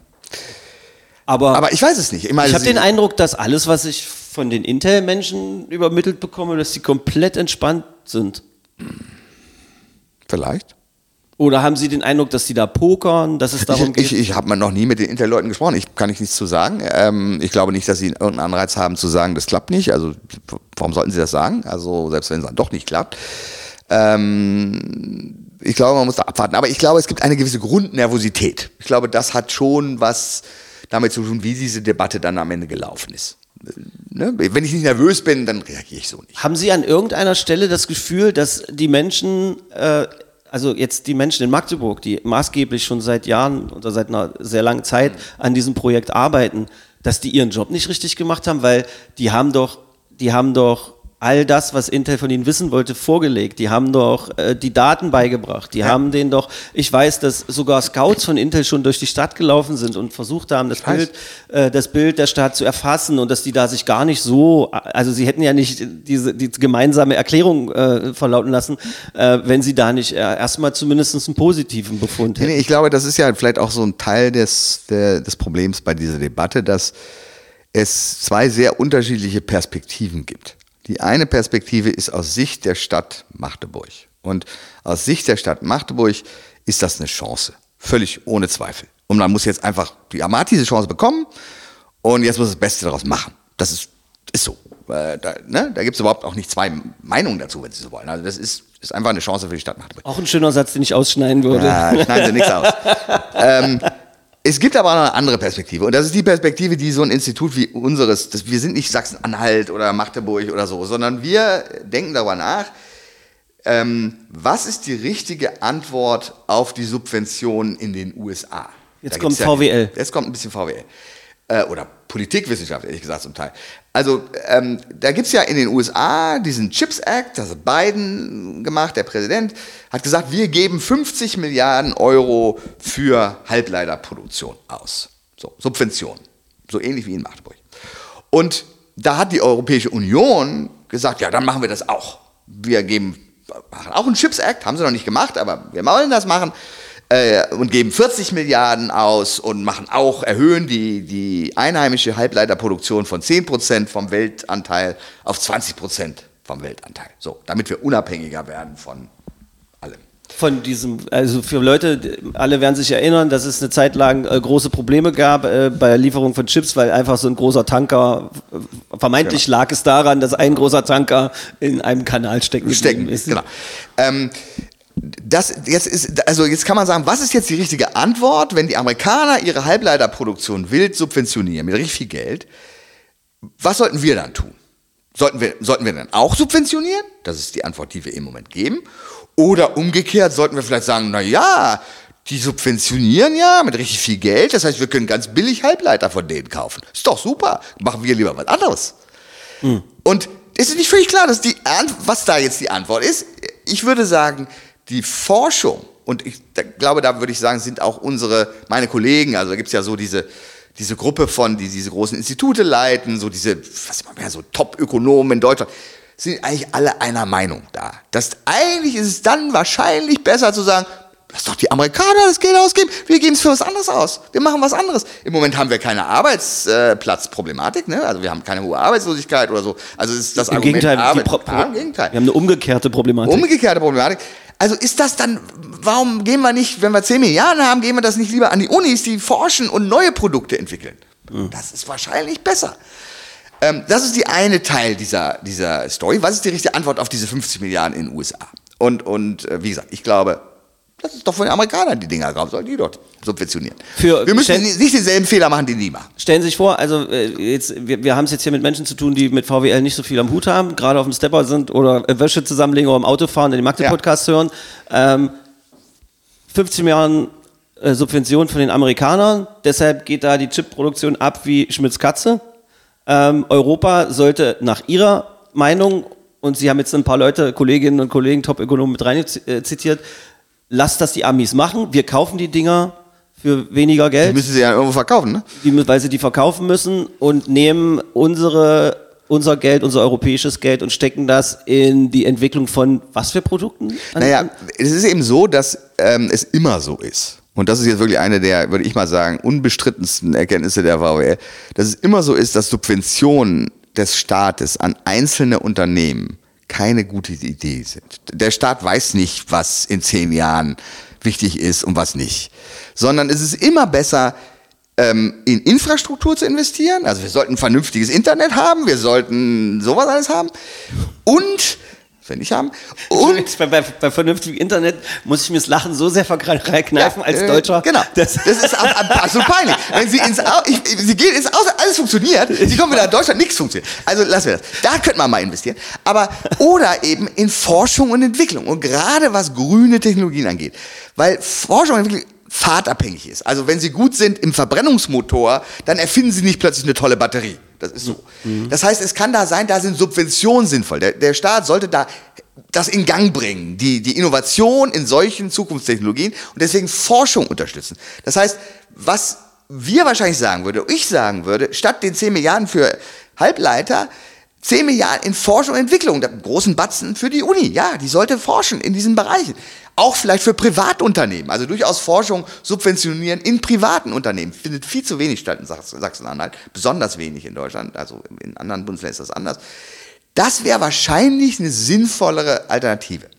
aber, aber ich weiß es nicht. Ich, meine, ich habe den Eindruck, dass alles, was ich von den Intel-Menschen übermittelt bekomme, dass sie komplett entspannt sind. Vielleicht. Oder haben Sie den Eindruck, dass Sie da pokern, dass es darum Ich, geht? ich, ich habe noch nie mit den Intel-Leuten gesprochen. Ich kann ich nichts zu sagen. Ähm, ich glaube nicht, dass sie irgendeinen Anreiz haben zu sagen, das klappt nicht. Also warum sollten sie das sagen? Also selbst wenn es dann doch nicht klappt. Ähm, ich glaube, man muss da abwarten. Aber ich glaube, es gibt eine gewisse Grundnervosität. Ich glaube, das hat schon was damit zu tun, wie diese Debatte dann am Ende gelaufen ist. Ne? Wenn ich nicht nervös bin, dann reagiere ich so nicht. Haben Sie an irgendeiner Stelle das Gefühl, dass die Menschen, äh, also jetzt die Menschen in Magdeburg, die maßgeblich schon seit Jahren oder seit einer sehr langen Zeit an diesem Projekt arbeiten, dass die ihren Job nicht richtig gemacht haben? Weil die haben doch, die haben doch all das, was Intel von ihnen wissen wollte, vorgelegt. Die haben doch äh, die Daten beigebracht. Die haben denen doch, ich weiß, dass sogar Scouts von Intel schon durch die Stadt gelaufen sind und versucht haben, das. Bild, äh, das Bild der Stadt zu erfassen und dass die da sich gar nicht so, also sie hätten ja nicht diese die gemeinsame Erklärung äh, verlauten lassen, äh, wenn sie da nicht äh, erstmal zumindest einen positiven Befund hätten. Ich glaube, das ist ja vielleicht auch so ein Teil des, der, des Problems bei dieser Debatte, dass es zwei sehr unterschiedliche Perspektiven gibt. Die eine Perspektive ist aus Sicht der Stadt Magdeburg. Und aus Sicht der Stadt Magdeburg ist das eine Chance. Völlig ohne Zweifel. Und man muss jetzt einfach, die Armat hat diese Chance bekommen und jetzt muss das Beste daraus machen. Das ist, ist so. Äh, da ne? da gibt es überhaupt auch nicht zwei Meinungen dazu, wenn Sie so wollen. Also das ist, ist einfach eine Chance für die Stadt Magdeburg. Auch ein schöner Satz, den ich ausschneiden würde. Ja, schneiden Sie nichts aus. ähm, es gibt aber auch noch eine andere Perspektive. Und das ist die Perspektive, die so ein Institut wie unseres, das, wir sind nicht Sachsen-Anhalt oder Magdeburg oder so, sondern wir denken darüber nach, ähm, was ist die richtige Antwort auf die Subventionen in den USA? Jetzt kommt gibt's VWL. Jetzt kommt ein bisschen VWL. Äh, oder Politikwissenschaft, ehrlich gesagt, zum Teil. Also, ähm, da gibt es ja in den USA diesen Chips Act, das hat Biden gemacht, der Präsident, hat gesagt, wir geben 50 Milliarden Euro für Halbleiterproduktion aus. So, Subventionen. So ähnlich wie in Magdeburg. Und da hat die Europäische Union gesagt, ja, dann machen wir das auch. Wir geben, machen auch einen Chips Act, haben sie noch nicht gemacht, aber wir wollen das machen äh, und geben 40 Milliarden aus und machen auch, erhöhen die, die einheimische Halbleiterproduktion von 10% vom Weltanteil auf 20% vom Weltanteil. So, damit wir unabhängiger werden von allem. Von diesem, also für Leute, alle werden sich erinnern, dass es eine Zeit lang äh, große Probleme gab äh, bei der Lieferung von Chips, weil einfach so ein großer Tanker, äh, vermeintlich lag es daran, dass ein großer Tanker in einem Kanal stecken, stecken. ist. Genau. Ähm, das jetzt ist, also jetzt kann man sagen, was ist jetzt die richtige Antwort, wenn die Amerikaner ihre Halbleiterproduktion wild subventionieren mit richtig viel Geld? Was sollten wir dann tun? Sollten wir, sollten wir dann auch subventionieren? Das ist die Antwort, die wir im Moment geben. Oder umgekehrt sollten wir vielleicht sagen, na ja, die subventionieren ja mit richtig viel Geld. Das heißt, wir können ganz billig Halbleiter von denen kaufen. Ist doch super. Machen wir lieber was anderes. Und es ist nicht völlig klar, dass die was da jetzt die Antwort ist. Ich würde sagen, die Forschung, und ich da, glaube, da würde ich sagen, sind auch unsere, meine Kollegen, also da gibt es ja so diese, diese Gruppe von, die diese großen Institute leiten, so diese, was immer mehr, so Top-Ökonomen in Deutschland, sind eigentlich alle einer Meinung da. Das, eigentlich ist es dann wahrscheinlich besser zu sagen, lass doch die Amerikaner das Geld ausgeben, wir geben es für was anderes aus. Wir machen was anderes. Im Moment haben wir keine Arbeitsplatzproblematik, ne? also wir haben keine hohe Arbeitslosigkeit oder so. Also ist das Im Argument Gegenteil, Arbeit, Pro Ah, im Gegenteil. wir haben eine umgekehrte Problematik. Umgekehrte Problematik. Also ist das dann, warum gehen wir nicht, wenn wir 10 Milliarden haben, gehen wir das nicht lieber an die Unis, die forschen und neue Produkte entwickeln? Das ist wahrscheinlich besser. Ähm, das ist die eine Teil dieser, dieser Story. Was ist die richtige Antwort auf diese 50 Milliarden in den USA? Und, und äh, wie gesagt, ich glaube, das ist doch von den Amerikanern die Dinger drauf, sollen die dort subventionieren. Für- wir müssen nicht denselben Fehler machen, den die machen. Stellen Sie sich vor, also äh, jetzt, wir, wir haben es jetzt hier mit Menschen zu tun, die mit VWL nicht so viel am Hut haben, gerade auf dem Stepper sind oder äh, Wäsche zusammenlegen oder im Auto fahren, den Magde-Podcast hören. Ähm, 15 Milliarden äh, Subvention von den Amerikanern, deshalb geht da die Chipproduktion ab wie Schmitz Katze. Ähm, Europa sollte nach Ihrer Meinung, und Sie haben jetzt ein paar Leute, Kolleginnen und Kollegen, Top-Ökonomen mit rein äh, zitiert, lasst das die Amis machen, wir kaufen die Dinger für weniger Die Geld müssen sie ja irgendwo verkaufen, ne? die, weil sie die verkaufen müssen und nehmen unsere, unser Geld, unser europäisches Geld und stecken das in die Entwicklung von was für Produkten? Naja, es ist eben so, dass ähm, es immer so ist. Und das ist jetzt wirklich eine der, würde ich mal sagen, unbestrittensten Erkenntnisse der VWL, dass es immer so ist, dass Subventionen des Staates an einzelne Unternehmen keine gute Idee sind. Der Staat weiß nicht, was in zehn Jahren wichtig ist und was nicht. Sondern es ist immer besser, ähm, in Infrastruktur zu investieren. Also wir sollten ein vernünftiges Internet haben, wir sollten sowas alles haben. Und, wir nicht haben, und bei, bei, bei vernünftigem Internet muss ich mir das Lachen so sehr verkneifen als äh, Deutscher. Genau. Das, Das, ist ab, ab, absolut peinlich. Wenn Sie ins Au ich, Sie gehen ins Ausland, alles funktioniert, Sie kommen wieder nach Deutschland, nichts funktioniert. Also lassen wir das. Da könnte man mal investieren. Aber, oder eben in Forschung und Entwicklung. Und gerade was grüne Technologien angeht. Weil Forschung und Entwicklung fahrtabhängig ist. Also wenn Sie gut sind im Verbrennungsmotor, dann erfinden Sie nicht plötzlich eine tolle Batterie. Das ist so. Das heißt, es kann da sein, da sind Subventionen sinnvoll. Der, der Staat sollte da das in Gang bringen, die, die Innovation in solchen Zukunftstechnologien und deswegen Forschung unterstützen. Das heißt, was wir wahrscheinlich sagen würde, ich sagen würde, statt den 10 Milliarden für Halbleiter, 10 Milliarden in Forschung und Entwicklung, da großen Batzen für die Uni, ja, die sollte forschen in diesen Bereichen. Auch vielleicht für Privatunternehmen, also durchaus Forschung subventionieren in privaten Unternehmen. Findet viel zu wenig statt in Sachsen- Sachsen-Anhalt, besonders wenig in Deutschland, also in anderen Bundesländern ist das anders. Das wäre wahrscheinlich eine sinnvollere Alternative.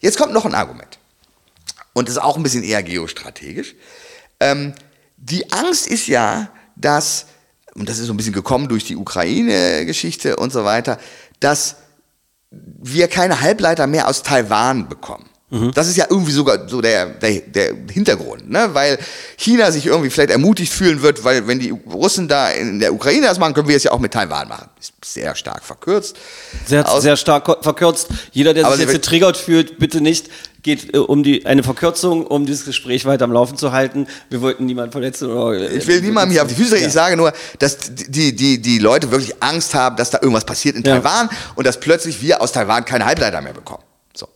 Jetzt kommt noch ein Argument. Und das ist auch ein bisschen eher geostrategisch. Ähm, die Angst ist ja, dass, und das ist so ein bisschen gekommen durch die Ukraine-Geschichte und so weiter, dass wir keine Halbleiter mehr aus Taiwan bekommen. Das ist ja irgendwie sogar so der, der, der Hintergrund, ne? weil China sich irgendwie vielleicht ermutigt fühlen wird, weil wenn die Russen da in der Ukraine das machen, können wir es ja auch mit Taiwan machen. Ist sehr stark verkürzt. Sehr, Aus- sehr stark verkürzt. Jeder, der sich jetzt getriggert fühlt, bitte nicht. Geht äh, um die eine Verkürzung, um dieses Gespräch weiter am Laufen zu halten. Wir wollten niemanden verletzen. Oder, äh, Ich will niemandem hier auf die Füße. Ja. Ich sage nur, dass die, die, die Leute wirklich Angst haben, dass da irgendwas passiert in Ja. Taiwan und dass plötzlich wir aus Taiwan keine Halbleiter mehr bekommen. So.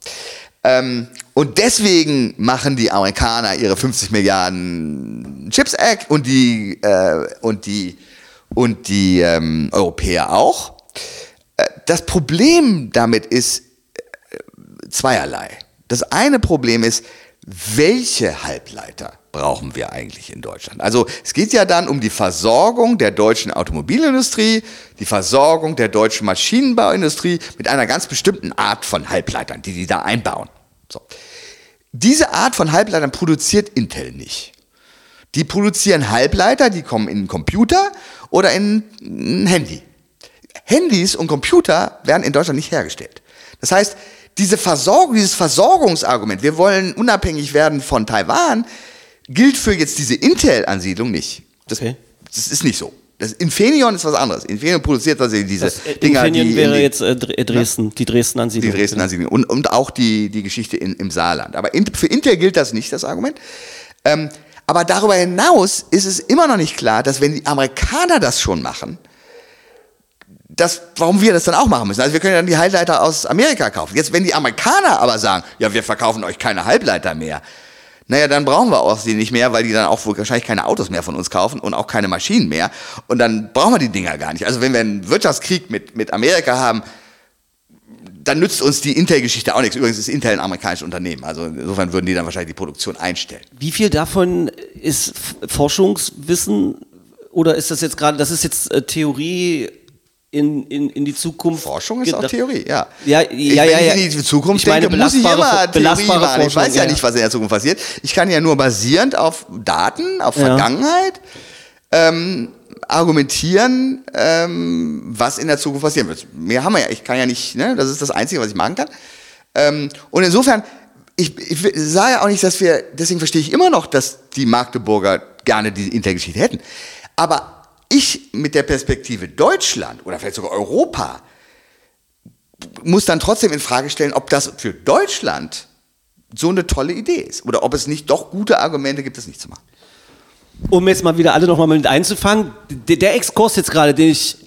Ähm, und deswegen machen die Amerikaner ihre 50 Milliarden Chips Act und die, äh, und die, und die ähm, Europäer auch. Äh, das Problem damit ist äh, zweierlei. Das eine Problem ist, welche Halbleiter brauchen wir eigentlich in Deutschland? Also es geht ja dann um die Versorgung der deutschen Automobilindustrie, die Versorgung der deutschen Maschinenbauindustrie mit einer ganz bestimmten Art von Halbleitern, die die da einbauen. So. Diese Art von Halbleitern produziert Intel nicht. Die produzieren Halbleiter, die kommen in einen Computer oder in ein Handy. Handys und Computer werden in Deutschland nicht hergestellt. Das heißt, diese Versorgung, dieses Versorgungsargument, wir wollen unabhängig werden von Taiwan, gilt für jetzt diese Intel-Ansiedlung nicht. Das, Okay. das ist nicht so. Das Infineon ist was anderes. Infineon produziert tatsächlich diese Das, äh, Dinger, Infineon die in wäre die- jetzt äh, Dre- Dresden, die Dresden die Ansiedlung. Dresden Ansiedlung und, und auch die, die Geschichte in, im Saarland. Aber in, für Intel gilt das nicht, das Argument. Ähm, aber darüber hinaus ist es immer noch nicht klar, dass wenn die Amerikaner das schon machen, das, warum wir das dann auch machen müssen. Also wir können ja dann die Halbleiter aus Amerika kaufen. Jetzt, wenn die Amerikaner aber sagen, ja, wir verkaufen euch keine Halbleiter mehr, naja, dann brauchen wir auch sie nicht mehr, weil die dann auch wohl wahrscheinlich keine Autos mehr von uns kaufen und auch keine Maschinen mehr. Und dann brauchen wir die Dinger gar nicht. Also wenn wir einen Wirtschaftskrieg mit, mit Amerika haben, dann nützt uns die Intel-Geschichte auch nichts. Übrigens ist Intel ein amerikanisches Unternehmen. Also insofern würden die dann wahrscheinlich die Produktion einstellen. Wie viel davon ist Forschungswissen oder ist das jetzt gerade, das ist jetzt äh, Theorie in, in, in die Zukunft? Forschung ist auch? Theorie, ja. Ja, ich, ja, wenn ja, ich in die Zukunft Ich meine, denke, muss ich immer Theorie machen. Ich weiß ja, ja. nicht, was in der Zukunft passiert. Ich kann ja nur basierend auf Daten, auf. Vergangenheit ähm, argumentieren, ähm, was in der Zukunft passieren wird. Mehr haben wir ja. Ich kann ja nicht, ne? das ist das Einzige, was ich machen kann. Ähm, und insofern, ich, ich sage ja auch nicht, dass wir, deswegen verstehe ich immer noch, dass die Magdeburger gerne diese Intergeschichte hätten. Aber ich mit der Perspektive Deutschland oder vielleicht sogar Europa muss dann trotzdem in Frage stellen, ob das für Deutschland so eine tolle Idee ist oder ob es nicht doch gute Argumente gibt, das nicht zu machen. Um jetzt mal wieder alle nochmal mit einzufangen, der, Exkurs jetzt gerade, den ich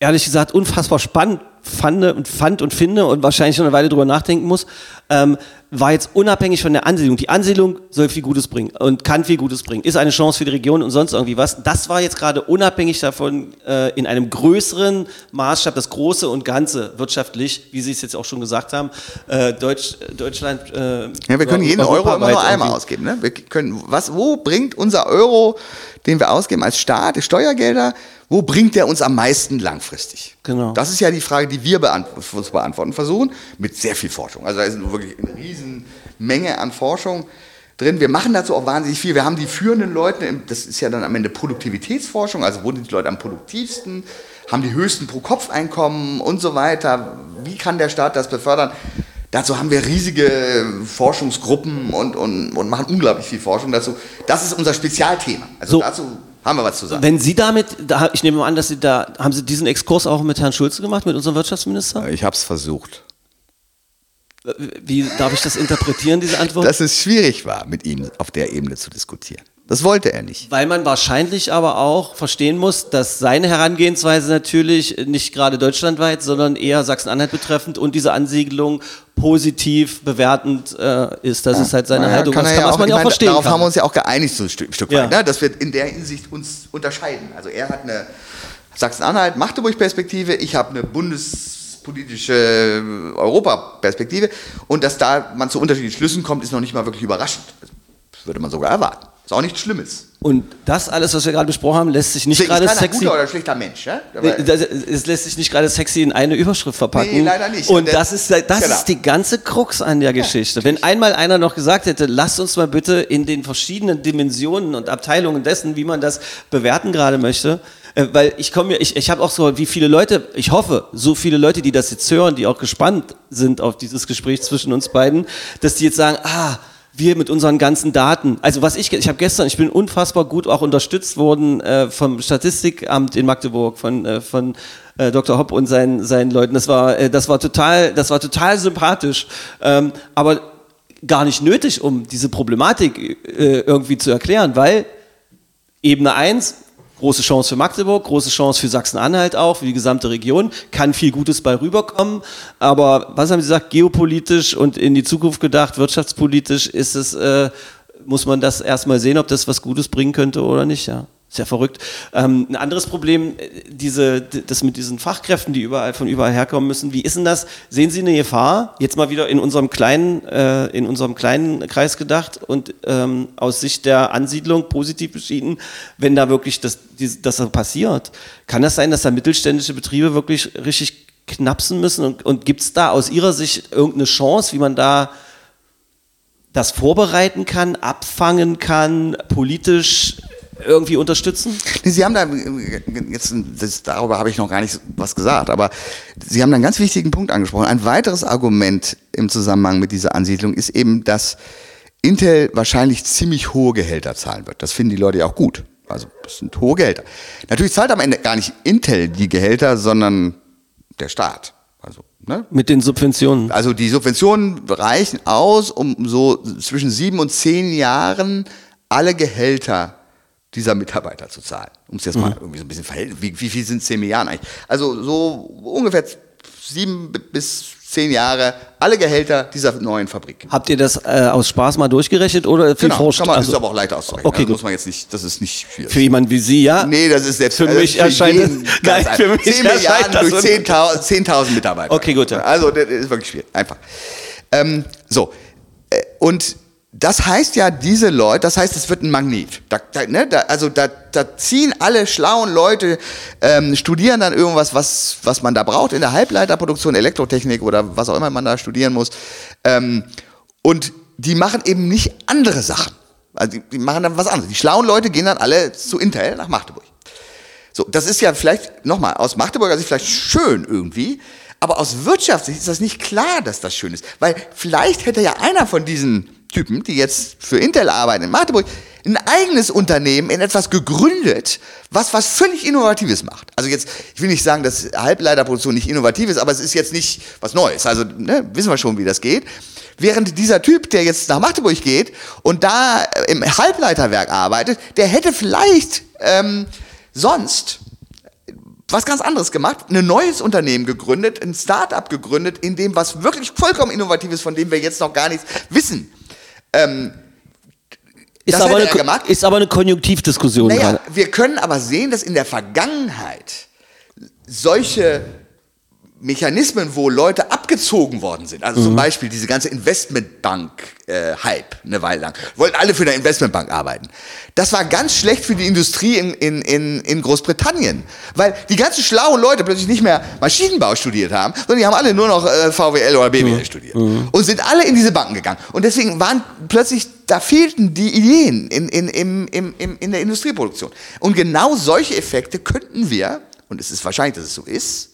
ehrlich gesagt unfassbar spannend fand und fand und finde und wahrscheinlich schon eine Weile drüber nachdenken muss, ähm, war jetzt unabhängig von der Ansiedlung. Die Ansiedlung soll viel Gutes bringen und kann viel Gutes bringen, ist eine Chance für die Region und sonst irgendwie was. Das war jetzt gerade unabhängig davon äh, in einem größeren Maßstab, das Große und Ganze wirtschaftlich, wie Sie es jetzt auch schon gesagt haben, äh, Deutsch, Deutschland. Äh, Ja, wir können jeden Euro immer nur einmal ausgeben. Ne? Wir können, was, wo bringt unser Euro, den wir ausgeben als Staat, Steuergelder, wo bringt der uns am meisten langfristig? Genau. Das ist ja die Frage, die wir beant uns beantworten versuchen, mit sehr viel Forschung. Also da ist wirklich eine riesen Menge an Forschung drin. Wir machen dazu auch wahnsinnig viel. Wir haben die führenden Leute, das ist ja dann am Ende Produktivitätsforschung, also wo sind die Leute am produktivsten, haben die höchsten Pro-Kopf-Einkommen und so weiter. Wie kann der Staat das befördern? Dazu haben wir riesige Forschungsgruppen und, und, und machen unglaublich viel Forschung dazu. Das ist unser Spezialthema. Also So. dazu haben wir was zu sagen. Wenn Sie damit, da, ich nehme mal an, dass Sie da, haben Sie diesen Exkurs auch mit Herrn Schulze gemacht, mit unserem Wirtschaftsminister? Ich habe es versucht. Wie darf ich das interpretieren, diese Antwort? Dass es schwierig war, mit ihm auf der Ebene zu diskutieren. Das wollte er nicht. Weil man wahrscheinlich aber auch verstehen muss, dass seine Herangehensweise natürlich nicht gerade deutschlandweit, sondern eher Sachsen-Anhalt betreffend und diese Ansiedlung positiv bewertend äh, ist. Das ist halt seine Naja, Haltung. kann er kann, ja was man ich ja auch meine, verstehen Darauf kann. haben wir uns ja auch geeinigt, so ein Stück, Stück Ja. weit, ne? dass wir in der Hinsicht uns unterscheiden. Also er hat eine Sachsen-Anhalt, Magdeburg-Perspektive, ich habe eine bundespolitische äh, Europa-Perspektive und dass da man zu unterschiedlichen Schlüssen kommt, ist noch nicht mal wirklich überraschend. Das würde man sogar erwarten. Ist auch nichts Schlimmes. Und das alles, was wir gerade besprochen haben, lässt sich nicht gerade sexy. guter oder schlechter Mensch. Ja? Nee, Aber- das- Es lässt sich nicht gerade sexy in eine Überschrift verpacken. Nee, leider nicht. Und das ist das Genau. ist die ganze Krux an der Geschichte. Wenn einmal einer noch gesagt hätte, lasst uns mal bitte in den verschiedenen Dimensionen und Abteilungen dessen, wie man das bewerten gerade möchte, weil ich komme mir, ich, ich habe auch so, wie viele Leute, ich hoffe, so viele Leute, die das jetzt hören, die auch gespannt sind auf dieses Gespräch zwischen uns beiden, dass die jetzt sagen, ah, wir mit unseren ganzen Daten. Also was ich, ich habe gestern, ich bin unfassbar gut auch unterstützt worden äh, vom Statistikamt in Magdeburg, von, äh, von äh, Dr. Hopp und seinen, seinen Leuten. Das war, äh, das war total, das war total sympathisch. Ähm, aber gar nicht nötig, um diese Problematik äh, irgendwie zu erklären, weil Ebene 1, große Chance für Magdeburg, große Chance für Sachsen-Anhalt auch, für die gesamte Region, kann viel Gutes bei rüberkommen. Aber was haben Sie gesagt, geopolitisch und in die Zukunft gedacht, wirtschaftspolitisch ist es, äh, muss man das erstmal sehen, ob das was Gutes bringen könnte oder nicht, ja. Ja verrückt. Ähm, ein anderes Problem, äh, diese, das mit diesen Fachkräften, die überall von überall herkommen müssen. Wie ist denn das? Sehen Sie eine Gefahr? Jetzt mal wieder in unserem kleinen, äh, in unserem kleinen Kreis gedacht und ähm, aus Sicht der Ansiedlung positiv beschieden, wenn da wirklich das, dies- das passiert. Kann das sein, dass da mittelständische Betriebe wirklich richtig knapsen müssen? Und, und gibt es da aus Ihrer Sicht irgendeine Chance, wie man da das vorbereiten kann, abfangen kann, politisch irgendwie unterstützen? Nee, Sie haben da jetzt das, darüber habe ich noch gar nicht was gesagt, aber Sie haben da einen ganz wichtigen Punkt angesprochen. Ein weiteres Argument im Zusammenhang mit dieser Ansiedlung ist eben, dass Intel wahrscheinlich ziemlich hohe Gehälter zahlen wird. Das finden die Leute ja auch gut. Also das sind hohe Gehälter. Natürlich zahlt am Ende gar nicht Intel die Gehälter, sondern der Staat. Also ne? Mit den Subventionen. Also die Subventionen reichen aus, um so zwischen sieben und zehn Jahren alle Gehälter dieser Mitarbeiter zu zahlen. Um es jetzt mal irgendwie so ein bisschen verhältnis. Wie, wie viel sind zehn Milliarden eigentlich? Also so ungefähr sieben bis zehn Jahre alle Gehälter dieser neuen Fabrik. Habt ihr das äh, aus Spaß mal durchgerechnet oder viel Genau, Forscht? kann man, Also, ist aber auch leicht auszurechnen. Okay, also muss man jetzt nicht, das ist nicht schwierig. für jemanden wie Sie, ja? Nee, das ist selbst Für also mich erscheint jeden nein, für mich 10 erscheint Milliarden das durch un- 10.000 10.000 Mitarbeiter. Okay, gut, ja. Also das ist wirklich schwierig, einfach. Ähm, so, äh, und das heißt ja, diese Leute, das heißt, es wird ein Magnet. Da, da, ne, da, also da, da ziehen alle schlauen Leute, ähm, studieren dann irgendwas, was, was man da braucht in der Halbleiterproduktion, Elektrotechnik oder was auch immer man da studieren muss. Ähm, und die machen eben nicht andere Sachen. Also die, die machen dann was anderes. Die schlauen Leute gehen dann alle zu Intel nach Magdeburg. So, das ist ja vielleicht, nochmal, aus Magdeburger Sicht vielleicht schön irgendwie, aber aus Wirtschaftssicht ist das nicht klar, dass das schön ist. Weil vielleicht hätte ja einer von diesen Typen, die jetzt für Intel arbeiten in Magdeburg, ein eigenes Unternehmen in etwas gegründet, was was völlig Innovatives macht. Also jetzt, ich will nicht sagen, dass Halbleiterproduktion nicht innovativ ist, aber es ist jetzt nicht was Neues. Also ne, wissen wir schon, wie das geht. Während dieser Typ, der jetzt nach Magdeburg geht und da äh, im Halbleiterwerk arbeitet, der hätte vielleicht ähm, sonst was ganz anderes gemacht, ein neues Unternehmen gegründet, ein Start-up gegründet, in dem was wirklich vollkommen innovativ ist, von dem wir jetzt noch gar nichts wissen. Ähm, Ist, aber eine, ist aber eine Konjunktivdiskussion naja, wir können aber sehen, dass in der Vergangenheit solche Mechanismen, wo Leute abgezogen worden sind, also Mhm. zum Beispiel diese ganze Investmentbank-Hype eine Weile lang, wollten alle für eine Investmentbank arbeiten. Das war ganz schlecht für die Industrie in, in, in, in Großbritannien, weil die ganzen schlauen Leute plötzlich nicht mehr Maschinenbau studiert haben, sondern die haben alle nur noch äh, VWL oder BWL Mhm. studiert und sind alle in diese Banken gegangen. Und deswegen waren plötzlich, da fehlten die Ideen in, in, im, im, im, in der Industrieproduktion. Und genau solche Effekte könnten wir, und es ist wahrscheinlich, dass es so ist,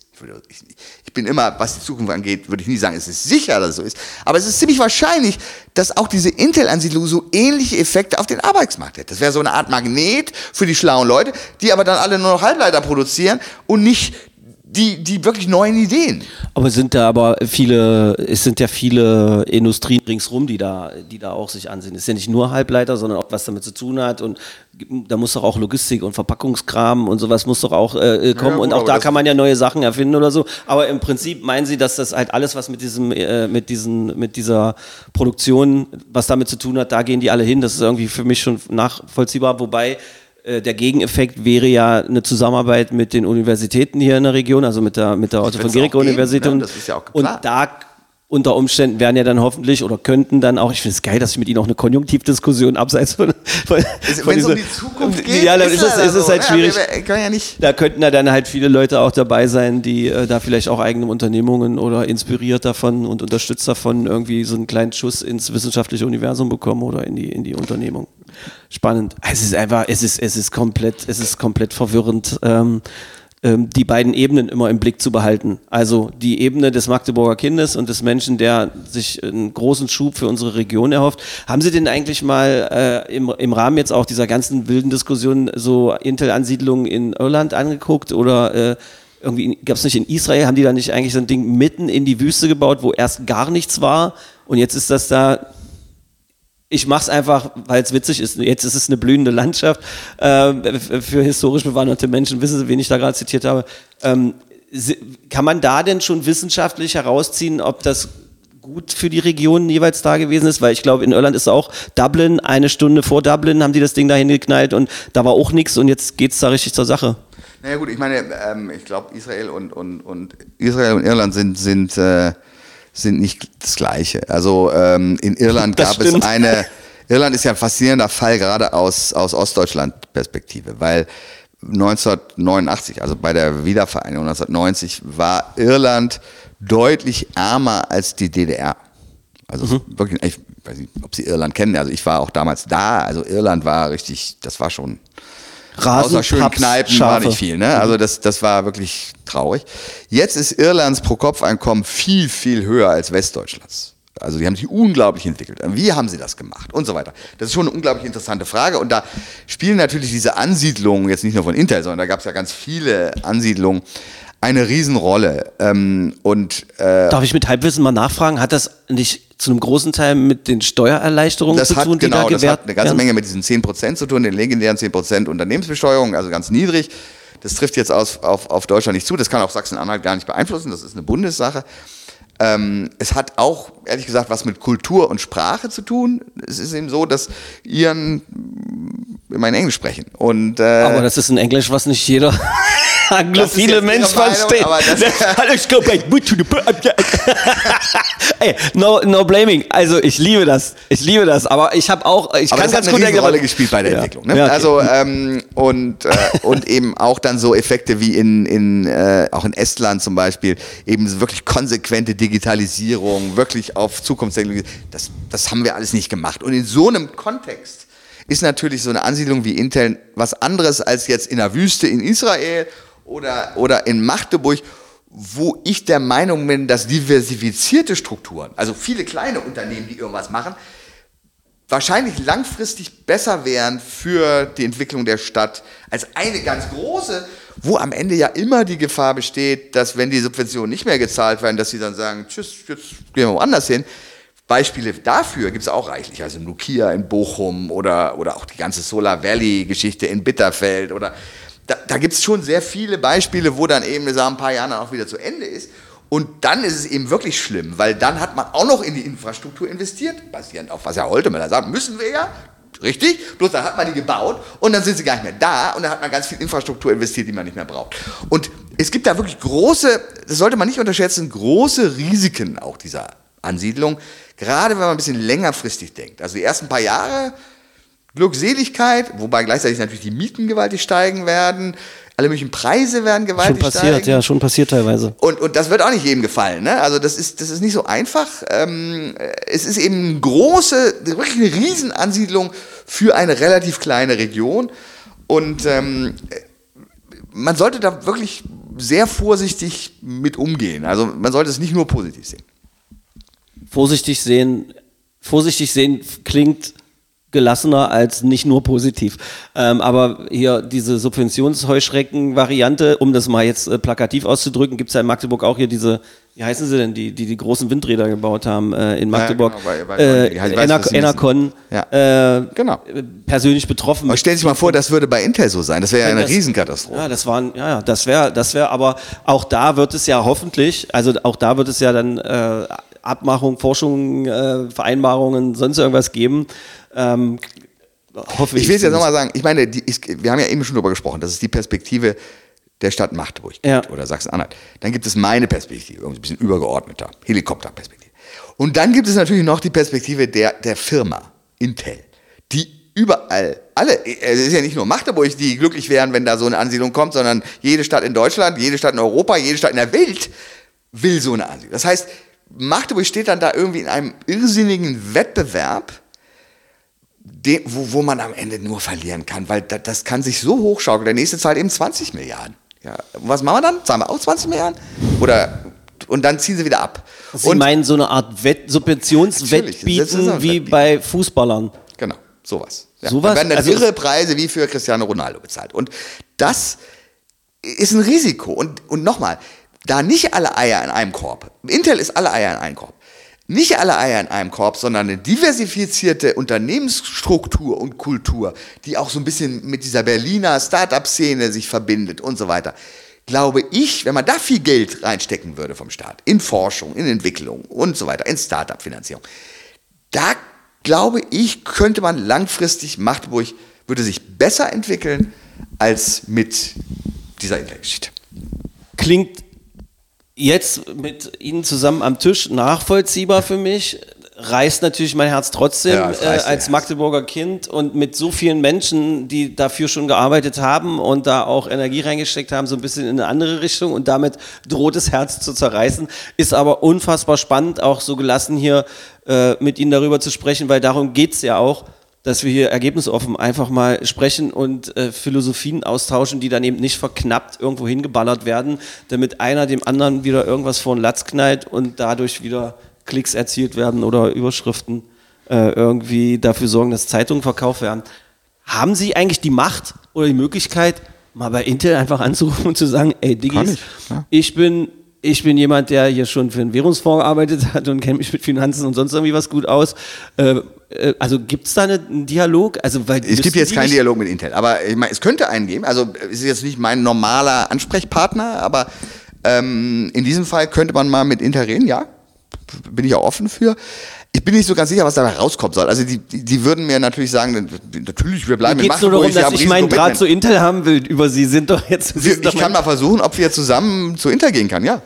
ich ich, bin immer, was die Zukunft angeht, würde ich nie sagen, es ist sicher, dass es so ist. Aber es ist ziemlich wahrscheinlich, dass auch diese Intel-Ansiedlung so ähnliche Effekte auf den Arbeitsmarkt hätte. Das wäre so eine Art Magnet für die schlauen Leute, die aber dann alle nur noch Halbleiter produzieren und nicht die, die wirklich neuen Ideen. Aber sind da aber viele, es sind ja viele Industrien ringsrum, die da, die da auch sich ansehen. Es ist ja nicht nur Halbleiter, sondern auch was damit zu tun hat und da muss doch auch Logistik und Verpackungskram und sowas muss doch auch äh, kommen gut, und auch da kann man ja neue Sachen erfinden oder so. Aber im Prinzip meinen Sie, dass das halt alles, was mit diesem, äh, mit diesen, mit dieser Produktion, was damit zu tun hat, da gehen die alle hin. Das ist irgendwie für mich schon nachvollziehbar, wobei äh, der Gegeneffekt wäre ja eine Zusammenarbeit mit den Universitäten hier in der Region, also mit der, mit der Otto von geben, Universität. ne? Das ist ja auch und da unter Umständen werden ja dann hoffentlich oder könnten dann auch, ich finde es geil, dass ich mit Ihnen auch eine Konjunktivdiskussion abseits von, von, von Wenn es um die Zukunft geht, ja, dann ist, es, leider ist es so, halt ne? schwierig. Wir, wir ja. Da könnten ja dann halt viele Leute auch dabei sein, die äh, da vielleicht auch eigene Unternehmungen oder inspiriert davon und unterstützt davon irgendwie so einen kleinen Schuss ins wissenschaftliche Universum bekommen oder in die, in die Unternehmung. Spannend. Es ist einfach, es ist, es ist komplett, es ist komplett verwirrend. Ähm, die beiden Ebenen immer im Blick zu behalten. Also die Ebene des Magdeburger Kindes und des Menschen, der sich einen großen Schub für unsere Region erhofft. Haben Sie denn eigentlich mal äh, im, im Rahmen jetzt auch dieser ganzen wilden Diskussion so Intel-Ansiedlungen in Irland angeguckt oder äh, irgendwie gab es nicht in Israel, haben die da nicht eigentlich so ein Ding mitten in die Wüste gebaut, wo erst gar nichts war und jetzt ist das da ich mache es einfach, weil es witzig ist. Jetzt ist es eine blühende Landschaft. Ähm, für historisch bewanderte Menschen wissen Sie, wen ich da gerade zitiert habe. Ähm, kann man da denn schon wissenschaftlich herausziehen, ob das gut für die Region jeweils da gewesen ist? Weil ich glaube, in Irland ist auch Dublin, eine Stunde vor Dublin haben die das Ding da hingeknallt und da war auch nichts und jetzt geht's da richtig zur Sache. Naja gut, ich meine, ähm, ich glaube, Israel und, und, und Israel und Irland sind, sind, äh, sind nicht das Gleiche. Also ähm, in Irland gab es eine. Irland ist ja ein faszinierender Fall, gerade aus, aus Ostdeutschland-Perspektive, weil 1989, also bei der Wiedervereinigung 1990, war Irland deutlich ärmer als die DDR. Also wirklich, ich weiß nicht, ob Sie Irland kennen, also ich war auch damals da, also Irland war richtig, das war schon Außer schönen Paps, Kneipen war Schafe. nicht viel. Ne? Also das, das war wirklich traurig. Jetzt ist Irlands Pro-Kopf-Einkommen viel, viel höher als Westdeutschlands. Also die haben sich unglaublich entwickelt. Wie haben sie das gemacht? Und so weiter. Das ist schon eine unglaublich interessante Frage. Und da spielen natürlich diese Ansiedlungen, jetzt nicht nur von Intel, sondern da gab es ja ganz viele Ansiedlungen, eine Riesenrolle. Ähm, und äh, Darf ich mit Halbwissen mal nachfragen? Hat das nicht zu einem großen Teil mit den Steuererleichterungen das zu hat, tun, die genau, da das gewährt hat eine ganze werden? Menge mit diesen 10% zu tun, den legendären 10% Unternehmensbesteuerung, also ganz niedrig. Das trifft jetzt aus, auf, auf Deutschland nicht zu. Das kann auch Sachsen-Anhalt gar nicht beeinflussen. Das ist eine Bundessache. Ähm, es hat auch, ehrlich gesagt, was mit Kultur und Sprache zu tun. Es ist eben so, dass Iren immer in Englisch sprechen. Und, äh, Aber das ist ein Englisch, was nicht jeder anglophile Mensch versteht. Ey, no, no blaming. Also ich liebe das. Ich liebe das. Aber ich habe auch, ich aber kann ganz gut erklären- Rolle gespielt bei der Ja. Entwicklung. Ne? Ja, okay. Also ähm, und äh, und eben auch dann so Effekte wie in in äh, auch in Estland zum Beispiel eben wirklich konsequente Digitalisierung, wirklich auf Zukunftstechnologie. Das das haben wir alles nicht gemacht. Und in so einem Kontext ist natürlich so eine Ansiedlung wie Intel was anderes als jetzt in der Wüste in Israel oder oder in Magdeburg wo ich der Meinung bin, dass diversifizierte Strukturen, also viele kleine Unternehmen, die irgendwas machen, wahrscheinlich langfristig besser wären für die Entwicklung der Stadt als eine ganz große, wo am Ende ja immer die Gefahr besteht, dass wenn die Subventionen nicht mehr gezahlt werden, dass sie dann sagen, tschüss, jetzt gehen wir woanders hin. Beispiele dafür gibt es auch reichlich, also Nokia in Bochum oder, oder auch die ganze Solar Valley-Geschichte in Bitterfeld oder da, da gibt es schon sehr viele Beispiele, wo dann eben nach ein paar Jahren dann auch wieder zu Ende ist. Und dann ist es eben wirklich schlimm, weil dann hat man auch noch in die Infrastruktur investiert, basierend auf was Herr Holtemöller sagt, müssen wir ja, richtig, bloß dann hat man die gebaut und dann sind sie gar nicht mehr da und dann hat man ganz viel Infrastruktur investiert, die man nicht mehr braucht. Und es gibt da wirklich große, das sollte man nicht unterschätzen, große Risiken auch dieser Ansiedlung, gerade wenn man ein bisschen längerfristig denkt. Also die ersten paar Jahre Glückseligkeit, wobei gleichzeitig natürlich die Mieten gewaltig steigen werden, alle möglichen Preise werden Schon gewaltig passiert, steigen. ja, schon passiert teilweise. Und, und das wird auch nicht jedem gefallen. Ne? Also das ist, das ist nicht so einfach. Ähm, es ist eben eine große, wirklich eine Riesenansiedlung für eine relativ kleine Region. Und ähm, man sollte da wirklich sehr vorsichtig mit umgehen. Also man sollte es nicht nur positiv sehen. Vorsichtig sehen, vorsichtig sehen klingt gelassener als nicht nur positiv. Ähm, aber hier diese Subventionsheuschrecken-Variante, um das mal jetzt äh, plakativ auszudrücken, gibt es ja in Magdeburg auch hier diese, wie heißen sie denn, die die, die großen Windräder gebaut haben äh, in Magdeburg. genau, bei- bei- äh, ja, weiß, Ener- was Sie Enercon, Ja. äh, Genau. persönlich betroffen. Aber stellen Sie sich mal vor, das würde bei Intel so sein. Das wäre ja eine das- Riesenkatastrophe. Ja, das waren, ja, das wäre, das wäre, aber auch da wird es ja hoffentlich, also auch da wird es ja dann äh, Abmachung, Forschung, äh, Vereinbarungen, sonst irgendwas geben. Ähm, hoffe ich. Ich will es jetzt nochmal sagen, ich meine, die, ich, wir haben ja eben schon darüber gesprochen, das ist die Perspektive der Stadt Magdeburg Ja. oder Sachsen-Anhalt. Dann gibt es meine Perspektive, irgendwie ein bisschen übergeordneter, Helikopterperspektive. Und dann gibt es natürlich noch die Perspektive der, der Firma Intel, die überall, alle, es ist ja nicht nur Magdeburg, die glücklich wären, wenn da so eine Ansiedlung kommt, sondern jede Stadt in Deutschland, jede Stadt in Europa, jede Stadt in der Welt will so eine Ansiedlung. Das heißt, Magdeburg steht dann da irgendwie in einem irrsinnigen Wettbewerb, den, wo, wo man am Ende nur verlieren kann, weil da, das kann sich so hochschaukeln. Der nächste zahlt eben 20 Milliarden. Ja, was machen wir dann? Zahlen wir auch 20 Milliarden? Oder, und dann ziehen sie wieder ab. Sie und, meinen so eine Art Wett Subventionswettbieten wie Wettbieten. bei Fußballern. Genau, sowas. Ja, Sowas? Da werden dann Also irre Preise wie für Cristiano Ronaldo bezahlt. Und das ist ein Risiko. Und, und nochmal, da nicht alle Eier in einem Korb, Intel ist alle Eier in einem Korb, nicht alle Eier in einem Korb, sondern eine diversifizierte Unternehmensstruktur und Kultur, die auch so ein bisschen mit dieser Berliner Start-up-Szene sich verbindet und so weiter. Glaube ich, wenn man da viel Geld reinstecken würde vom Staat, in Forschung, in Entwicklung und so weiter, in Start-up-Finanzierung, da glaube ich, könnte man langfristig Magdeburg würde sich besser entwickeln als mit dieser Intel-Geschichte. Klingt jetzt mit Ihnen zusammen am Tisch nachvollziehbar für mich. Reißt natürlich mein Herz trotzdem Ja, äh, als Herz. Magdeburger Kind und mit so vielen Menschen, die dafür schon gearbeitet haben und da auch Energie reingesteckt haben, so ein bisschen in eine andere Richtung und damit droht das Herz zu zerreißen. Ist aber unfassbar spannend, auch so gelassen hier äh, mit Ihnen darüber zu sprechen, weil darum geht's ja auch dass wir hier ergebnisoffen einfach mal sprechen und äh, Philosophien austauschen, die dann eben nicht verknappt irgendwo hingeballert werden, damit einer dem anderen wieder irgendwas vor den Latz knallt und dadurch wieder Klicks erzielt werden oder Überschriften äh, irgendwie dafür sorgen, dass Zeitungen verkauft werden. Haben Sie eigentlich die Macht oder die Möglichkeit, mal bei Intel einfach anzurufen und zu sagen, ey Diggis, ich, ja. ich bin ich bin jemand, der hier schon für einen Währungsfonds gearbeitet hat und kennt mich mit Finanzen und sonst irgendwie was gut aus. Äh, äh, also gibt es da eine, einen Dialog? Also, weil Es gibt jetzt keinen Dialog mit Intel, aber ich meine, es könnte einen geben. Also es ist jetzt nicht mein normaler Ansprechpartner, aber ähm, in diesem Fall könnte man mal mit Intel reden, ja. Bin ich auch offen für. Ich bin nicht so ganz sicher, was dabei rauskommen soll. Also die, die, würden mir natürlich sagen, natürlich, wir bleiben Geht es nur darum, wir dass ich meinen Draht mit- zu Intel haben will über Sie sind doch jetzt. Wir, sind doch ich kann mein- mal versuchen, ob wir zusammen zu Intel gehen kann, ja.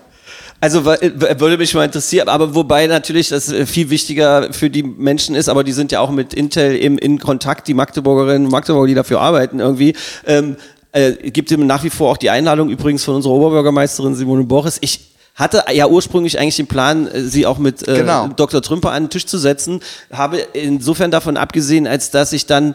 Also äh, würde mich mal interessieren, aber wobei natürlich das äh, viel wichtiger für die Menschen ist, aber die sind ja auch mit Intel im, in Kontakt, die Magdeburgerinnen und Magdeburger, die dafür arbeiten irgendwie. Ähm, äh, gibt ihm nach wie vor auch die Einladung übrigens von unserer Oberbürgermeisterin Simone Boris. Ich hatte ja ursprünglich eigentlich den Plan, äh, sie auch mit äh, Genau. Dr. Trümper an den Tisch zu setzen, habe insofern davon abgesehen, als dass ich dann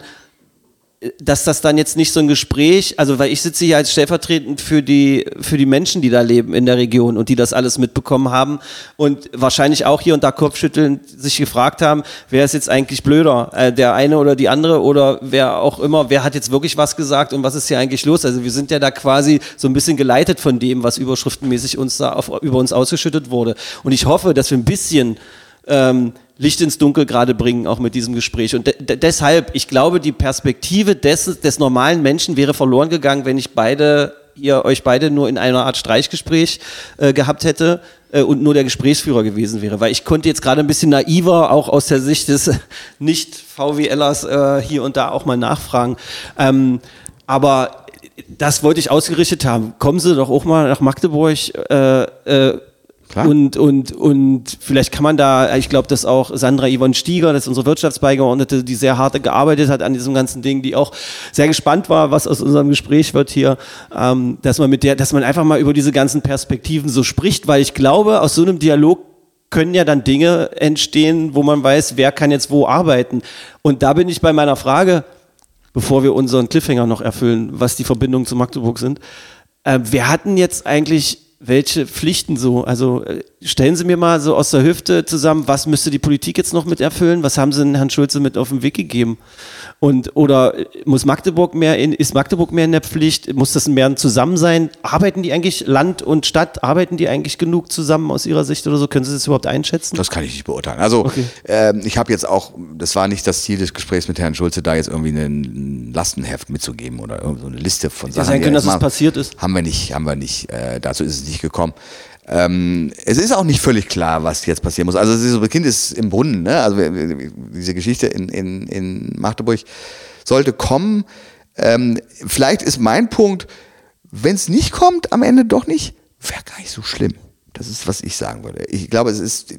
dass das dann jetzt nicht so ein Gespräch, also weil ich sitze hier als stellvertretend für die, für die Menschen, die da leben in der Region und die das alles mitbekommen haben und wahrscheinlich auch hier und da Kopfschütteln sich gefragt haben, wer ist jetzt eigentlich blöder, äh, der eine oder die andere oder wer auch immer, wer hat jetzt wirklich was gesagt und was ist hier eigentlich los? Also wir sind ja da quasi so ein bisschen geleitet von dem, was überschriftenmäßig uns da auf, über uns ausgeschüttet wurde. Und ich hoffe, dass wir ein bisschen ähm, Licht ins Dunkel gerade bringen, auch mit diesem Gespräch. Und de de deshalb, ich glaube, die Perspektive des, des normalen Menschen wäre verloren gegangen, wenn ich beide, ihr euch beide nur in einer Art Streichgespräch äh, gehabt hätte äh, und nur der Gesprächsführer gewesen wäre. Weil ich konnte jetzt gerade ein bisschen naiver, auch aus der Sicht des Nicht-VWLers, äh, hier und da auch mal nachfragen. Ähm, aber das wollte ich ausgerichtet haben. Kommen Sie doch auch mal nach Magdeburg. Äh, äh, Klar. und, und, und vielleicht kann man da, ich glaube, dass auch Sandra Yvonne Stieger, das ist unsere Wirtschaftsbeigeordnete, die sehr hart gearbeitet hat an diesem ganzen Ding, die auch sehr gespannt war, was aus unserem Gespräch wird hier, ähm, dass man mit der, dass man einfach mal über diese ganzen Perspektiven so spricht, weil ich glaube, aus so einem Dialog können ja dann Dinge entstehen, wo man weiß, wer kann jetzt wo arbeiten. Und da bin ich bei meiner Frage, bevor wir unseren Cliffhanger noch erfüllen, was die Verbindungen zu Magdeburg sind. Äh, wer hatten jetzt eigentlich welche Pflichten so? Also äh, stellen Sie mir mal so aus der Hüfte zusammen, was müsste die Politik jetzt noch mit erfüllen? Was haben Sie denn Herrn Schulze mit auf den Weg gegeben? Und oder äh, muss Magdeburg mehr in, ist Magdeburg mehr in der Pflicht? Muss das mehr ein Zusammensein? Arbeiten die eigentlich Land und Stadt, arbeiten die eigentlich genug zusammen aus Ihrer Sicht oder so? Können Sie das überhaupt einschätzen? Das kann ich nicht beurteilen. Also Okay. ähm, ich habe jetzt auch, das war nicht das Ziel des Gesprächs mit Herrn Schulze, da jetzt irgendwie ein Lastenheft mitzugeben oder so eine Liste von Sachen. sein können, dass es passiert ist. Haben wir nicht, haben wir nicht. Äh, dazu ist es nicht gekommen. Ähm, es ist auch nicht völlig klar, was jetzt passieren muss. Also ist, das Kind ist im Brunnen. Ne? Also diese Geschichte in, in, in Magdeburg sollte kommen. Ähm, vielleicht ist mein Punkt, wenn es nicht kommt, am Ende doch nicht, wäre gar nicht so schlimm. Das ist, was ich sagen würde. Ich glaube, es ist,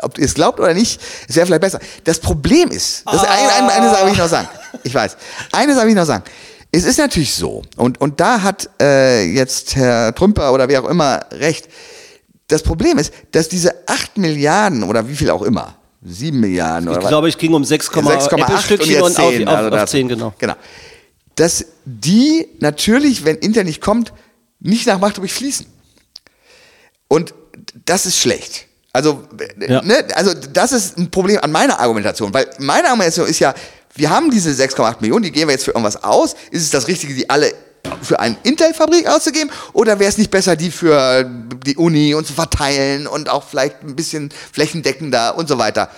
ob ihr es glaubt oder nicht, es wäre vielleicht besser. Das Problem ist, das eine, eine, eine Sache will ich noch sagen. Ich weiß. Eine Sache will ich noch sagen. Es ist natürlich so, und, und da hat äh, jetzt Herr Trümper oder wer auch immer recht. Das Problem ist, dass diese 8 Milliarden oder wie viel auch immer, 7 Milliarden oder Ich was- glaube, ich ging um 6,8 Apple-Stückchen jetzt und auf, 10, auf, also auf das- 10, genau. Genau. Dass die natürlich, wenn Inter nicht kommt, nicht nach Magdeburg fließen. Und das ist schlecht. Also, äh, Ja. ne, also das ist ein Problem an meiner Argumentation, weil meine Argumentation ist ja, wir haben diese 6,8 Millionen, die geben wir jetzt für irgendwas aus. Ist es das Richtige, die alle für eine Intel-Fabrik auszugeben? Oder wäre es nicht besser, die für die Uni und zu verteilen und auch vielleicht ein bisschen flächendeckender und so weiter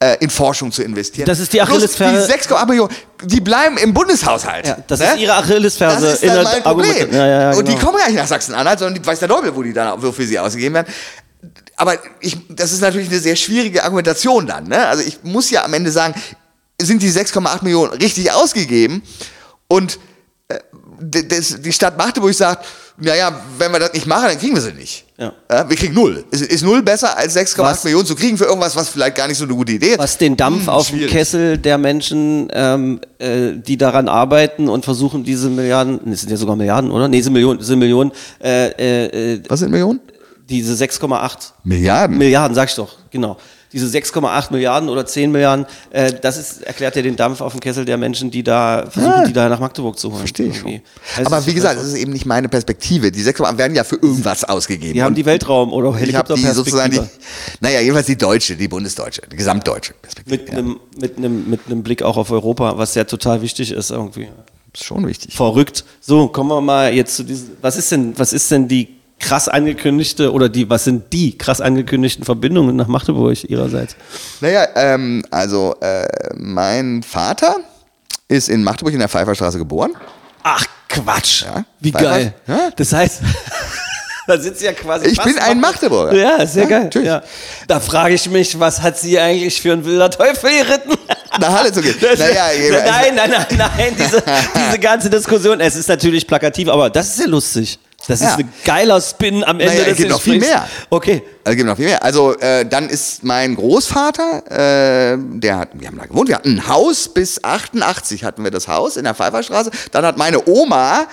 äh, in Forschung zu investieren? Das ist die Achillesferse- Die 6,8 Millionen, die bleiben im Bundeshaushalt. Ja, das ist ihre Achillesferse Das ist in dann mein Problem. Ja, ja, ja, Und die genau. kommen gar nicht nach Sachsen-Anhalt, sondern die weiß der Teufel, wo die dann wofür sie ausgegeben werden. Aber ich, das ist natürlich eine sehr schwierige Argumentation dann. Ne? Also ich muss ja am Ende sagen, sind die 6,8 Millionen richtig ausgegeben? Und äh, das, die Stadt Magdeburg sagt, naja, wenn wir das nicht machen, dann kriegen wir sie nicht. Ja. wir kriegen null. Ist, ist null besser als 6,8 Was- Millionen zu kriegen für irgendwas, was vielleicht gar nicht so eine gute Idee ist? Was den Dampf auf dem. Kessel der Menschen, ähm, äh, die daran arbeiten und versuchen, diese Milliarden, es sind ja sogar Milliarden, oder? Nee, diese Millionen, diese Millionen, äh, äh, Was sind Millionen? diese 6,8 Milliarden. Milliarden, sag ich doch, genau. Diese 6,8 Milliarden oder 10 Milliarden, äh, das ist, erklärt ja den Dampf auf dem Kessel der Menschen, die da versuchen, Ja. die da nach Magdeburg zu holen. Verstehe ich schon. Also Aber wie gesagt, das ist eben nicht meine Perspektive. Die 6,8 werden ja für irgendwas ausgegeben. Die haben die Weltraum- oder ich habe die sozusagen die, Helikopterperspektive. naja, jedenfalls die deutsche, die bundesdeutsche, die gesamtdeutsche Perspektive. Mit einem, mit, einem, mit einem Blick auch auf Europa, was ja total wichtig ist irgendwie. ist schon wichtig. Verrückt. So, kommen wir mal jetzt zu diesem. Was ist denn, was ist denn die krass angekündigte oder die, was sind die krass angekündigten Verbindungen nach Magdeburg ihrerseits? Naja, ähm, also äh, mein Vater ist in Magdeburg in der Pfeifferstraße geboren. Ach Quatsch. Ja, Wie Pfeiffer- geil. Ja. Das heißt, da sitzt ja quasi. Ich bin ein Magdeburger. Ja, sehr Ja, geil. natürlich. Ja. Da frage ich mich, was hat sie eigentlich für ein wilder Teufel geritten? Nach Halle zu gehen. Das- Naja, nein, nein, nein, nein, diese, diese ganze Diskussion, es ist natürlich plakativ, aber das ist ja lustig. Das ist Ja. ein geiler Spin am Ende Naja, es des gibt noch viel mehr. Okay. Also gibt noch viel mehr. Also äh, dann ist mein Großvater, äh, der hat, wir haben da gewohnt, wir hatten ein Haus bis 88 hatten wir das Haus in der Pfeifferstraße. Dann hat meine Oma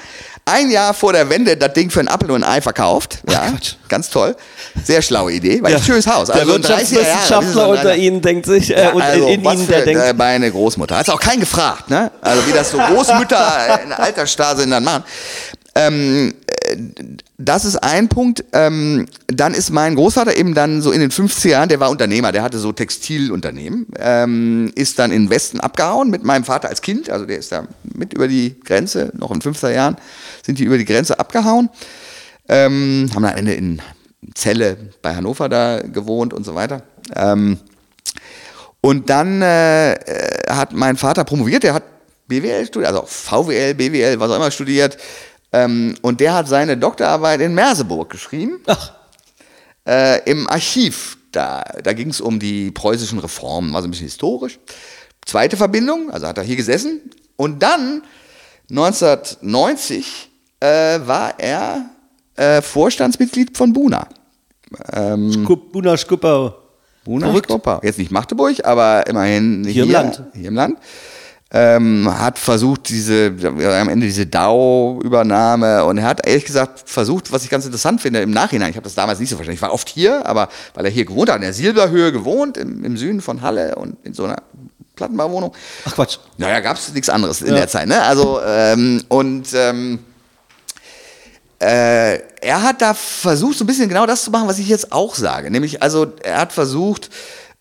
ein Jahr vor der Wende das Ding für einen Apfel und ein Ei verkauft. Ja, Quatsch. ganz toll. Sehr schlaue Idee. War ein schönes Haus. Der Also in 30er Jahren, Wirtschaftswissenschaftler ein unter Ihnen denkt sich, äh, Ja, also, in was Ihnen, der denkt, äh, meine Großmutter. Hat auch keinen gefragt, ne? Also wie das so Großmütter in der Altersstase dann machen. Ähm, äh, das ist ein Punkt. Ähm, dann ist mein Großvater eben dann so in den 50er Jahren, der war Unternehmer, der hatte so Textilunternehmen, ähm, ist dann in den Westen abgehauen mit meinem Vater als Kind, also der ist da mit über die Grenze, noch in 50er Jahren sind die über die Grenze abgehauen, ähm, haben dann am Ende in Celle bei Hannover da gewohnt und so weiter. Ähm, und dann äh, äh, hat mein Vater promoviert, der hat BWL studiert, also VWL, BWL, was auch immer studiert. Ähm, und der hat seine Doktorarbeit in Merseburg geschrieben, ach, äh, im Archiv. Da, da ging es um die preußischen Reformen, war so ein bisschen historisch. Zweite Verbindung, also hat er hier gesessen. Und dann, 1990, äh, war er äh, Vorstandsmitglied von Buna. Ähm, Skup, Buna Skupper. Buna Verrückt. Jetzt nicht Magdeburg, aber immerhin Hier im Land. Hier im Land. Ähm, hat versucht, diese, am Ende diese DAO-Übernahme und er hat ehrlich gesagt versucht, was ich ganz interessant finde im Nachhinein, ich habe das damals nicht so verstanden, ich war oft hier, aber weil er hier gewohnt hat, in der Silberhöhe gewohnt, im, im Süden von Halle und in so einer Plattenbauwohnung. Ach Quatsch. Naja, gab es nichts anderes in Ja. der Zeit, ne? Also, ähm, und ähm, äh, er hat da versucht, so ein bisschen genau das zu machen, was ich jetzt auch sage. Nämlich, also, er hat versucht,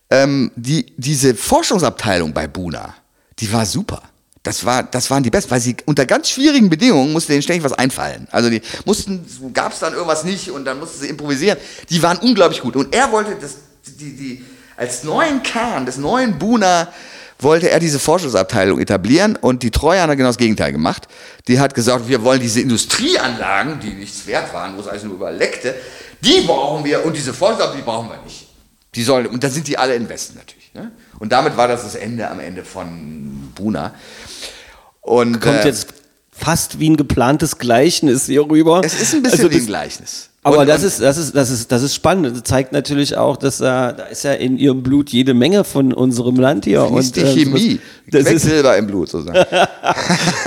ähm, die, diese Forschungsabteilung bei Buna, die war super. Das, war, das waren die besten, weil sie unter ganz schwierigen Bedingungen musste denen ständig was einfallen. Also die mussten, gab es dann irgendwas nicht und dann mussten sie improvisieren. Die waren unglaublich gut. Und er wollte das, die, die, als neuen Kern des neuen Buna wollte er diese Forschungsabteilung etablieren und die Treuhand hat genau das Gegenteil gemacht. Die hat gesagt, wir wollen diese Industrieanlagen, die nichts wert waren, wo es alles nur überleckte, die brauchen wir und diese Forschungsabteilung, die brauchen wir nicht. Die sollen, und dann sind die alle im Westen natürlich. Ne? Und damit war das das Ende am Ende von Buna. Und, Kommt äh, jetzt fast wie ein geplantes Gleichnis hier rüber. es ist ein bisschen Also wie ein Gleichnis. Aber Und- das und- ist, das ist, das ist, das ist spannend. Das zeigt natürlich auch, dass äh, da ist ja in ihrem Blut jede Menge von unserem Land hier. ist die äh, Chemie. Das ist, Quecksilber im Blut sozusagen.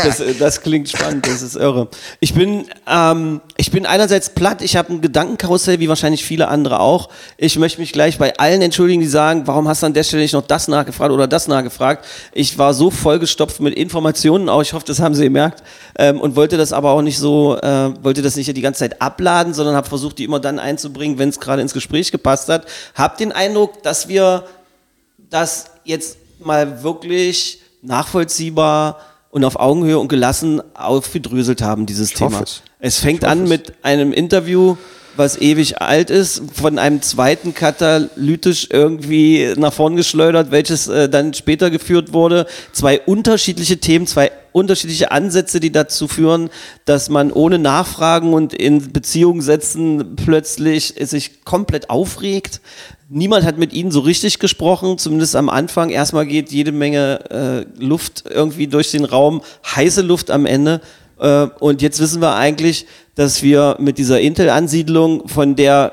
das, das klingt spannend, das ist irre. Ich bin, ähm, ich bin einerseits platt, ich habe ein Gedankenkarussell, wie wahrscheinlich viele andere auch. Ich möchte mich gleich bei allen entschuldigen, die sagen, warum hast du an der Stelle nicht noch das nachgefragt oder das nachgefragt. Ich war so vollgestopft mit Informationen, auch ich hoffe, das haben Sie gemerkt, ähm, und wollte das aber auch nicht so, äh, wollte das nicht die ganze Zeit abladen, sondern habe versucht, die immer dann einzubringen, wenn es gerade ins Gespräch gepasst hat. Hab den Eindruck, dass wir das jetzt mal wirklich nachvollziehbar und auf Augenhöhe und gelassen aufgedröselt haben, dieses hoffe Thema. es. Es fängt an mit einem Interview, was ewig alt ist, von einem zweiten katalytisch irgendwie nach vorn geschleudert, welches äh, dann später geführt wurde. Zwei unterschiedliche Themen, zwei unterschiedliche Ansätze, die dazu führen, dass man ohne Nachfragen und in Beziehung setzen plötzlich sich komplett aufregt. Niemand hat mit ihnen so richtig gesprochen, zumindest am Anfang. Erstmal geht jede Menge äh, Luft irgendwie durch den Raum, heiße Luft am Ende. Äh, und jetzt wissen wir eigentlich, dass wir mit dieser Intel-Ansiedlung, von der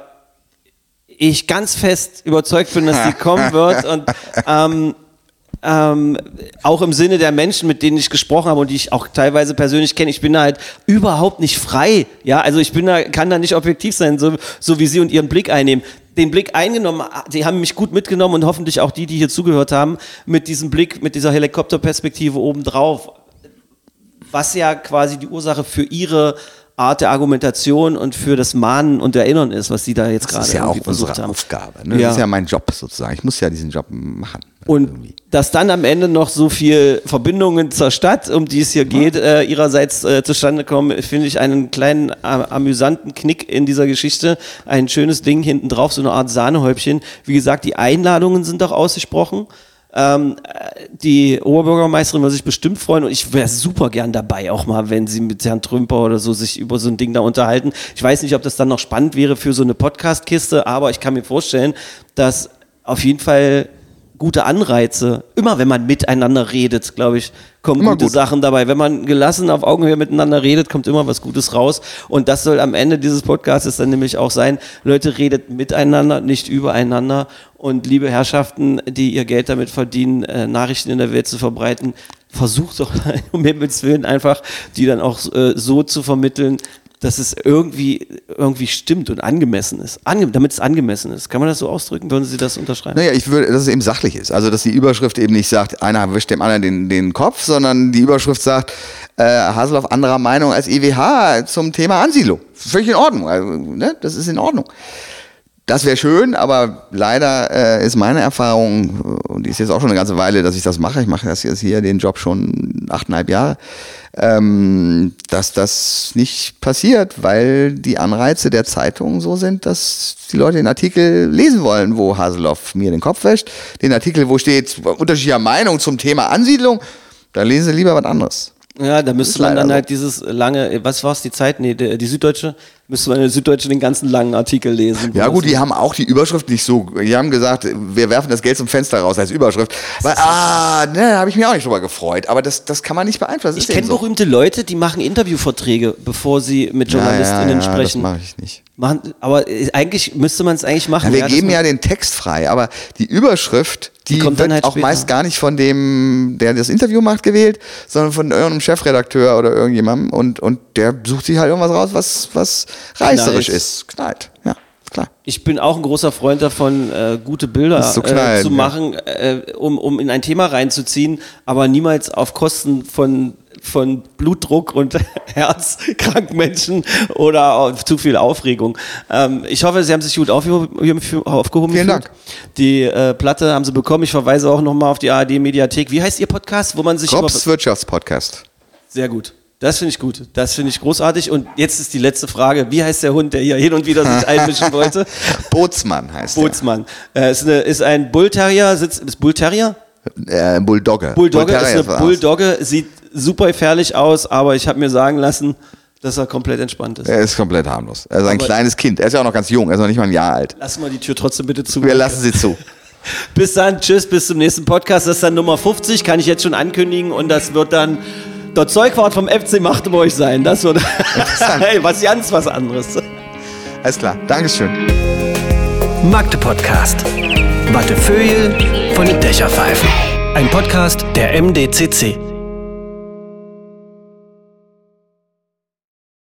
ich ganz fest überzeugt bin, dass die kommen wird und ähm, ähm, auch im Sinne der Menschen, mit denen ich gesprochen habe und die ich auch teilweise persönlich kenne, ich bin da halt überhaupt nicht frei. Ja, also ich bin da, kann da nicht objektiv sein, so, so wie Sie und Ihren Blick einnehmen. Den Blick eingenommen, die haben mich gut mitgenommen und hoffentlich auch die, die hier zugehört haben, mit diesem Blick, mit dieser Helikopterperspektive obendrauf was ja quasi die Ursache für ihre Art der Argumentation und für das Mahnen und Erinnern ist, was sie da jetzt Das gerade ist ja auch versucht unsere haben. Aufgabe. Ne? Ja. Das ist ja mein Job sozusagen. Ich muss ja diesen Job machen. Und Irgendwie. dass dann am Ende noch so viel Verbindungen zur Stadt, um die es hier geht, äh, ihrerseits äh, zustande kommen, finde ich einen kleinen äh, amüsanten Knick in dieser Geschichte. Ein schönes Ding hinten drauf, so eine Art Sahnehäubchen. Wie gesagt, die Einladungen sind doch ausgesprochen. Ähm, äh, die Oberbürgermeisterin würde sich bestimmt freuen und ich wäre super gern dabei, auch mal, wenn sie mit Herrn Trümper oder so sich über so ein Ding da unterhalten. Ich weiß nicht, ob das dann noch spannend wäre für so eine Podcast-Kiste, aber ich kann mir vorstellen, dass auf jeden Fall gute Anreize, immer wenn man miteinander redet, glaube ich, kommen Immer gute gut. Sachen dabei. Wenn man gelassen auf Augenhöhe miteinander redet, kommt immer was Gutes raus. Und das soll am Ende dieses Podcasts dann nämlich auch sein. Leute, redet miteinander, nicht übereinander. Und liebe Herrschaften, die ihr Geld damit verdienen, äh, Nachrichten in der Welt zu verbreiten, versucht doch um Himmels Willen einfach, die dann auch äh, so zu vermitteln, dass es irgendwie, irgendwie stimmt und angemessen ist. Ange damit es angemessen ist. Kann man das so ausdrücken? Würden Sie das unterschreiben? Naja, ich würde, dass es eben sachlich ist. Also, dass die Überschrift eben nicht sagt, einer wischt dem anderen den, den Kopf, sondern die Überschrift sagt, äh, Haseloff anderer Meinung als EWH zum Thema Ansiedlung. Völlig in Ordnung. Also, ne? Das ist in Ordnung. Das wäre schön, aber leider äh, ist meine Erfahrung, äh, und die ist jetzt auch schon eine ganze Weile, dass ich das mache, ich mache das jetzt hier den Job schon achteinhalb Jahre, ähm, dass das nicht passiert, weil die Anreize der Zeitung so sind, dass die Leute den Artikel lesen wollen, wo Haseloff mir den Kopf wäscht, den Artikel, wo steht unterschiedlicher Meinung zum Thema Ansiedlung, da lesen sie lieber was anderes. Ja, da müsste man dann so. halt dieses lange, was war es, die Zeit? Nee, die, die Süddeutsche, müsste man in der Süddeutsche den ganzen langen Artikel lesen. Ja gut, die haben auch die Überschrift nicht so, die haben gesagt, wir werfen das Geld zum Fenster raus als Überschrift. Weil, ah, ne, da habe ich mich auch nicht drüber gefreut. Aber das, das kann man nicht beeinflussen. Das Ich kenne so. berühmte Leute, die machen Interviewverträge, bevor sie mit JournalistInnen ja, ja, sprechen. Das mache ich nicht. Machen, aber äh, eigentlich müsste man es eigentlich machen. Ja, wir geben ja den Text frei, aber die Überschrift, die, Die kommt wird dann halt auch später. meist gar nicht von dem, der das Interview macht, gewählt, sondern von irgendeinem Chefredakteur oder irgendjemandem und, und der sucht sich halt irgendwas raus, was, was reißerisch Knallt. ist. Knallt, ja, klar. Ich bin auch ein großer Freund davon, äh, gute Bilder Das zu äh, zu ja. machen, äh, um, um in ein Thema reinzuziehen, aber niemals auf Kosten von von Blutdruck und herzkranken Menschen oder zu viel Aufregung. Ähm, ich hoffe, Sie haben sich gut aufgehoben. aufgehoben Vielen. Dank. Die äh, Platte haben Sie bekommen. Ich verweise auch nochmal auf die ARD-Mediathek. Wie heißt Ihr Podcast, wo man sich Kops Wirtschaftspodcast. Sehr gut. Das finde ich gut. Das finde ich großartig. Und jetzt ist die letzte Frage. Wie heißt der Hund, der hier hin und wieder sich einmischen wollte? Bootsmann heißt Bootsmann. Äh, ist, eine, ist ein Bullterrier. Sitzt, ist Bullterrier? Äh, Bulldogge. Bulldogge ist eine war's. Bulldogge. Sieht super gefährlich aus, aber ich habe mir sagen lassen, dass er komplett entspannt ist. Er ist komplett harmlos. Er ist ein Aber- kleines Kind. Er ist ja auch noch ganz jung. Er ist noch nicht mal ein Jahr alt. Lass mal die Tür trotzdem bitte zu. Wir lassen sie zu. Bis dann, tschüss, bis zum nächsten Podcast. Das ist dann Nummer 50, kann ich jetzt schon ankündigen. Und das wird dann der Zeugwart vom FC Magdeburg sein. Das wird hey, was ganz was anderes. Alles klar. Dankeschön. Magde Podcast. Wattefeuille von den Dächerpfeifen. Ein Podcast der MDCC.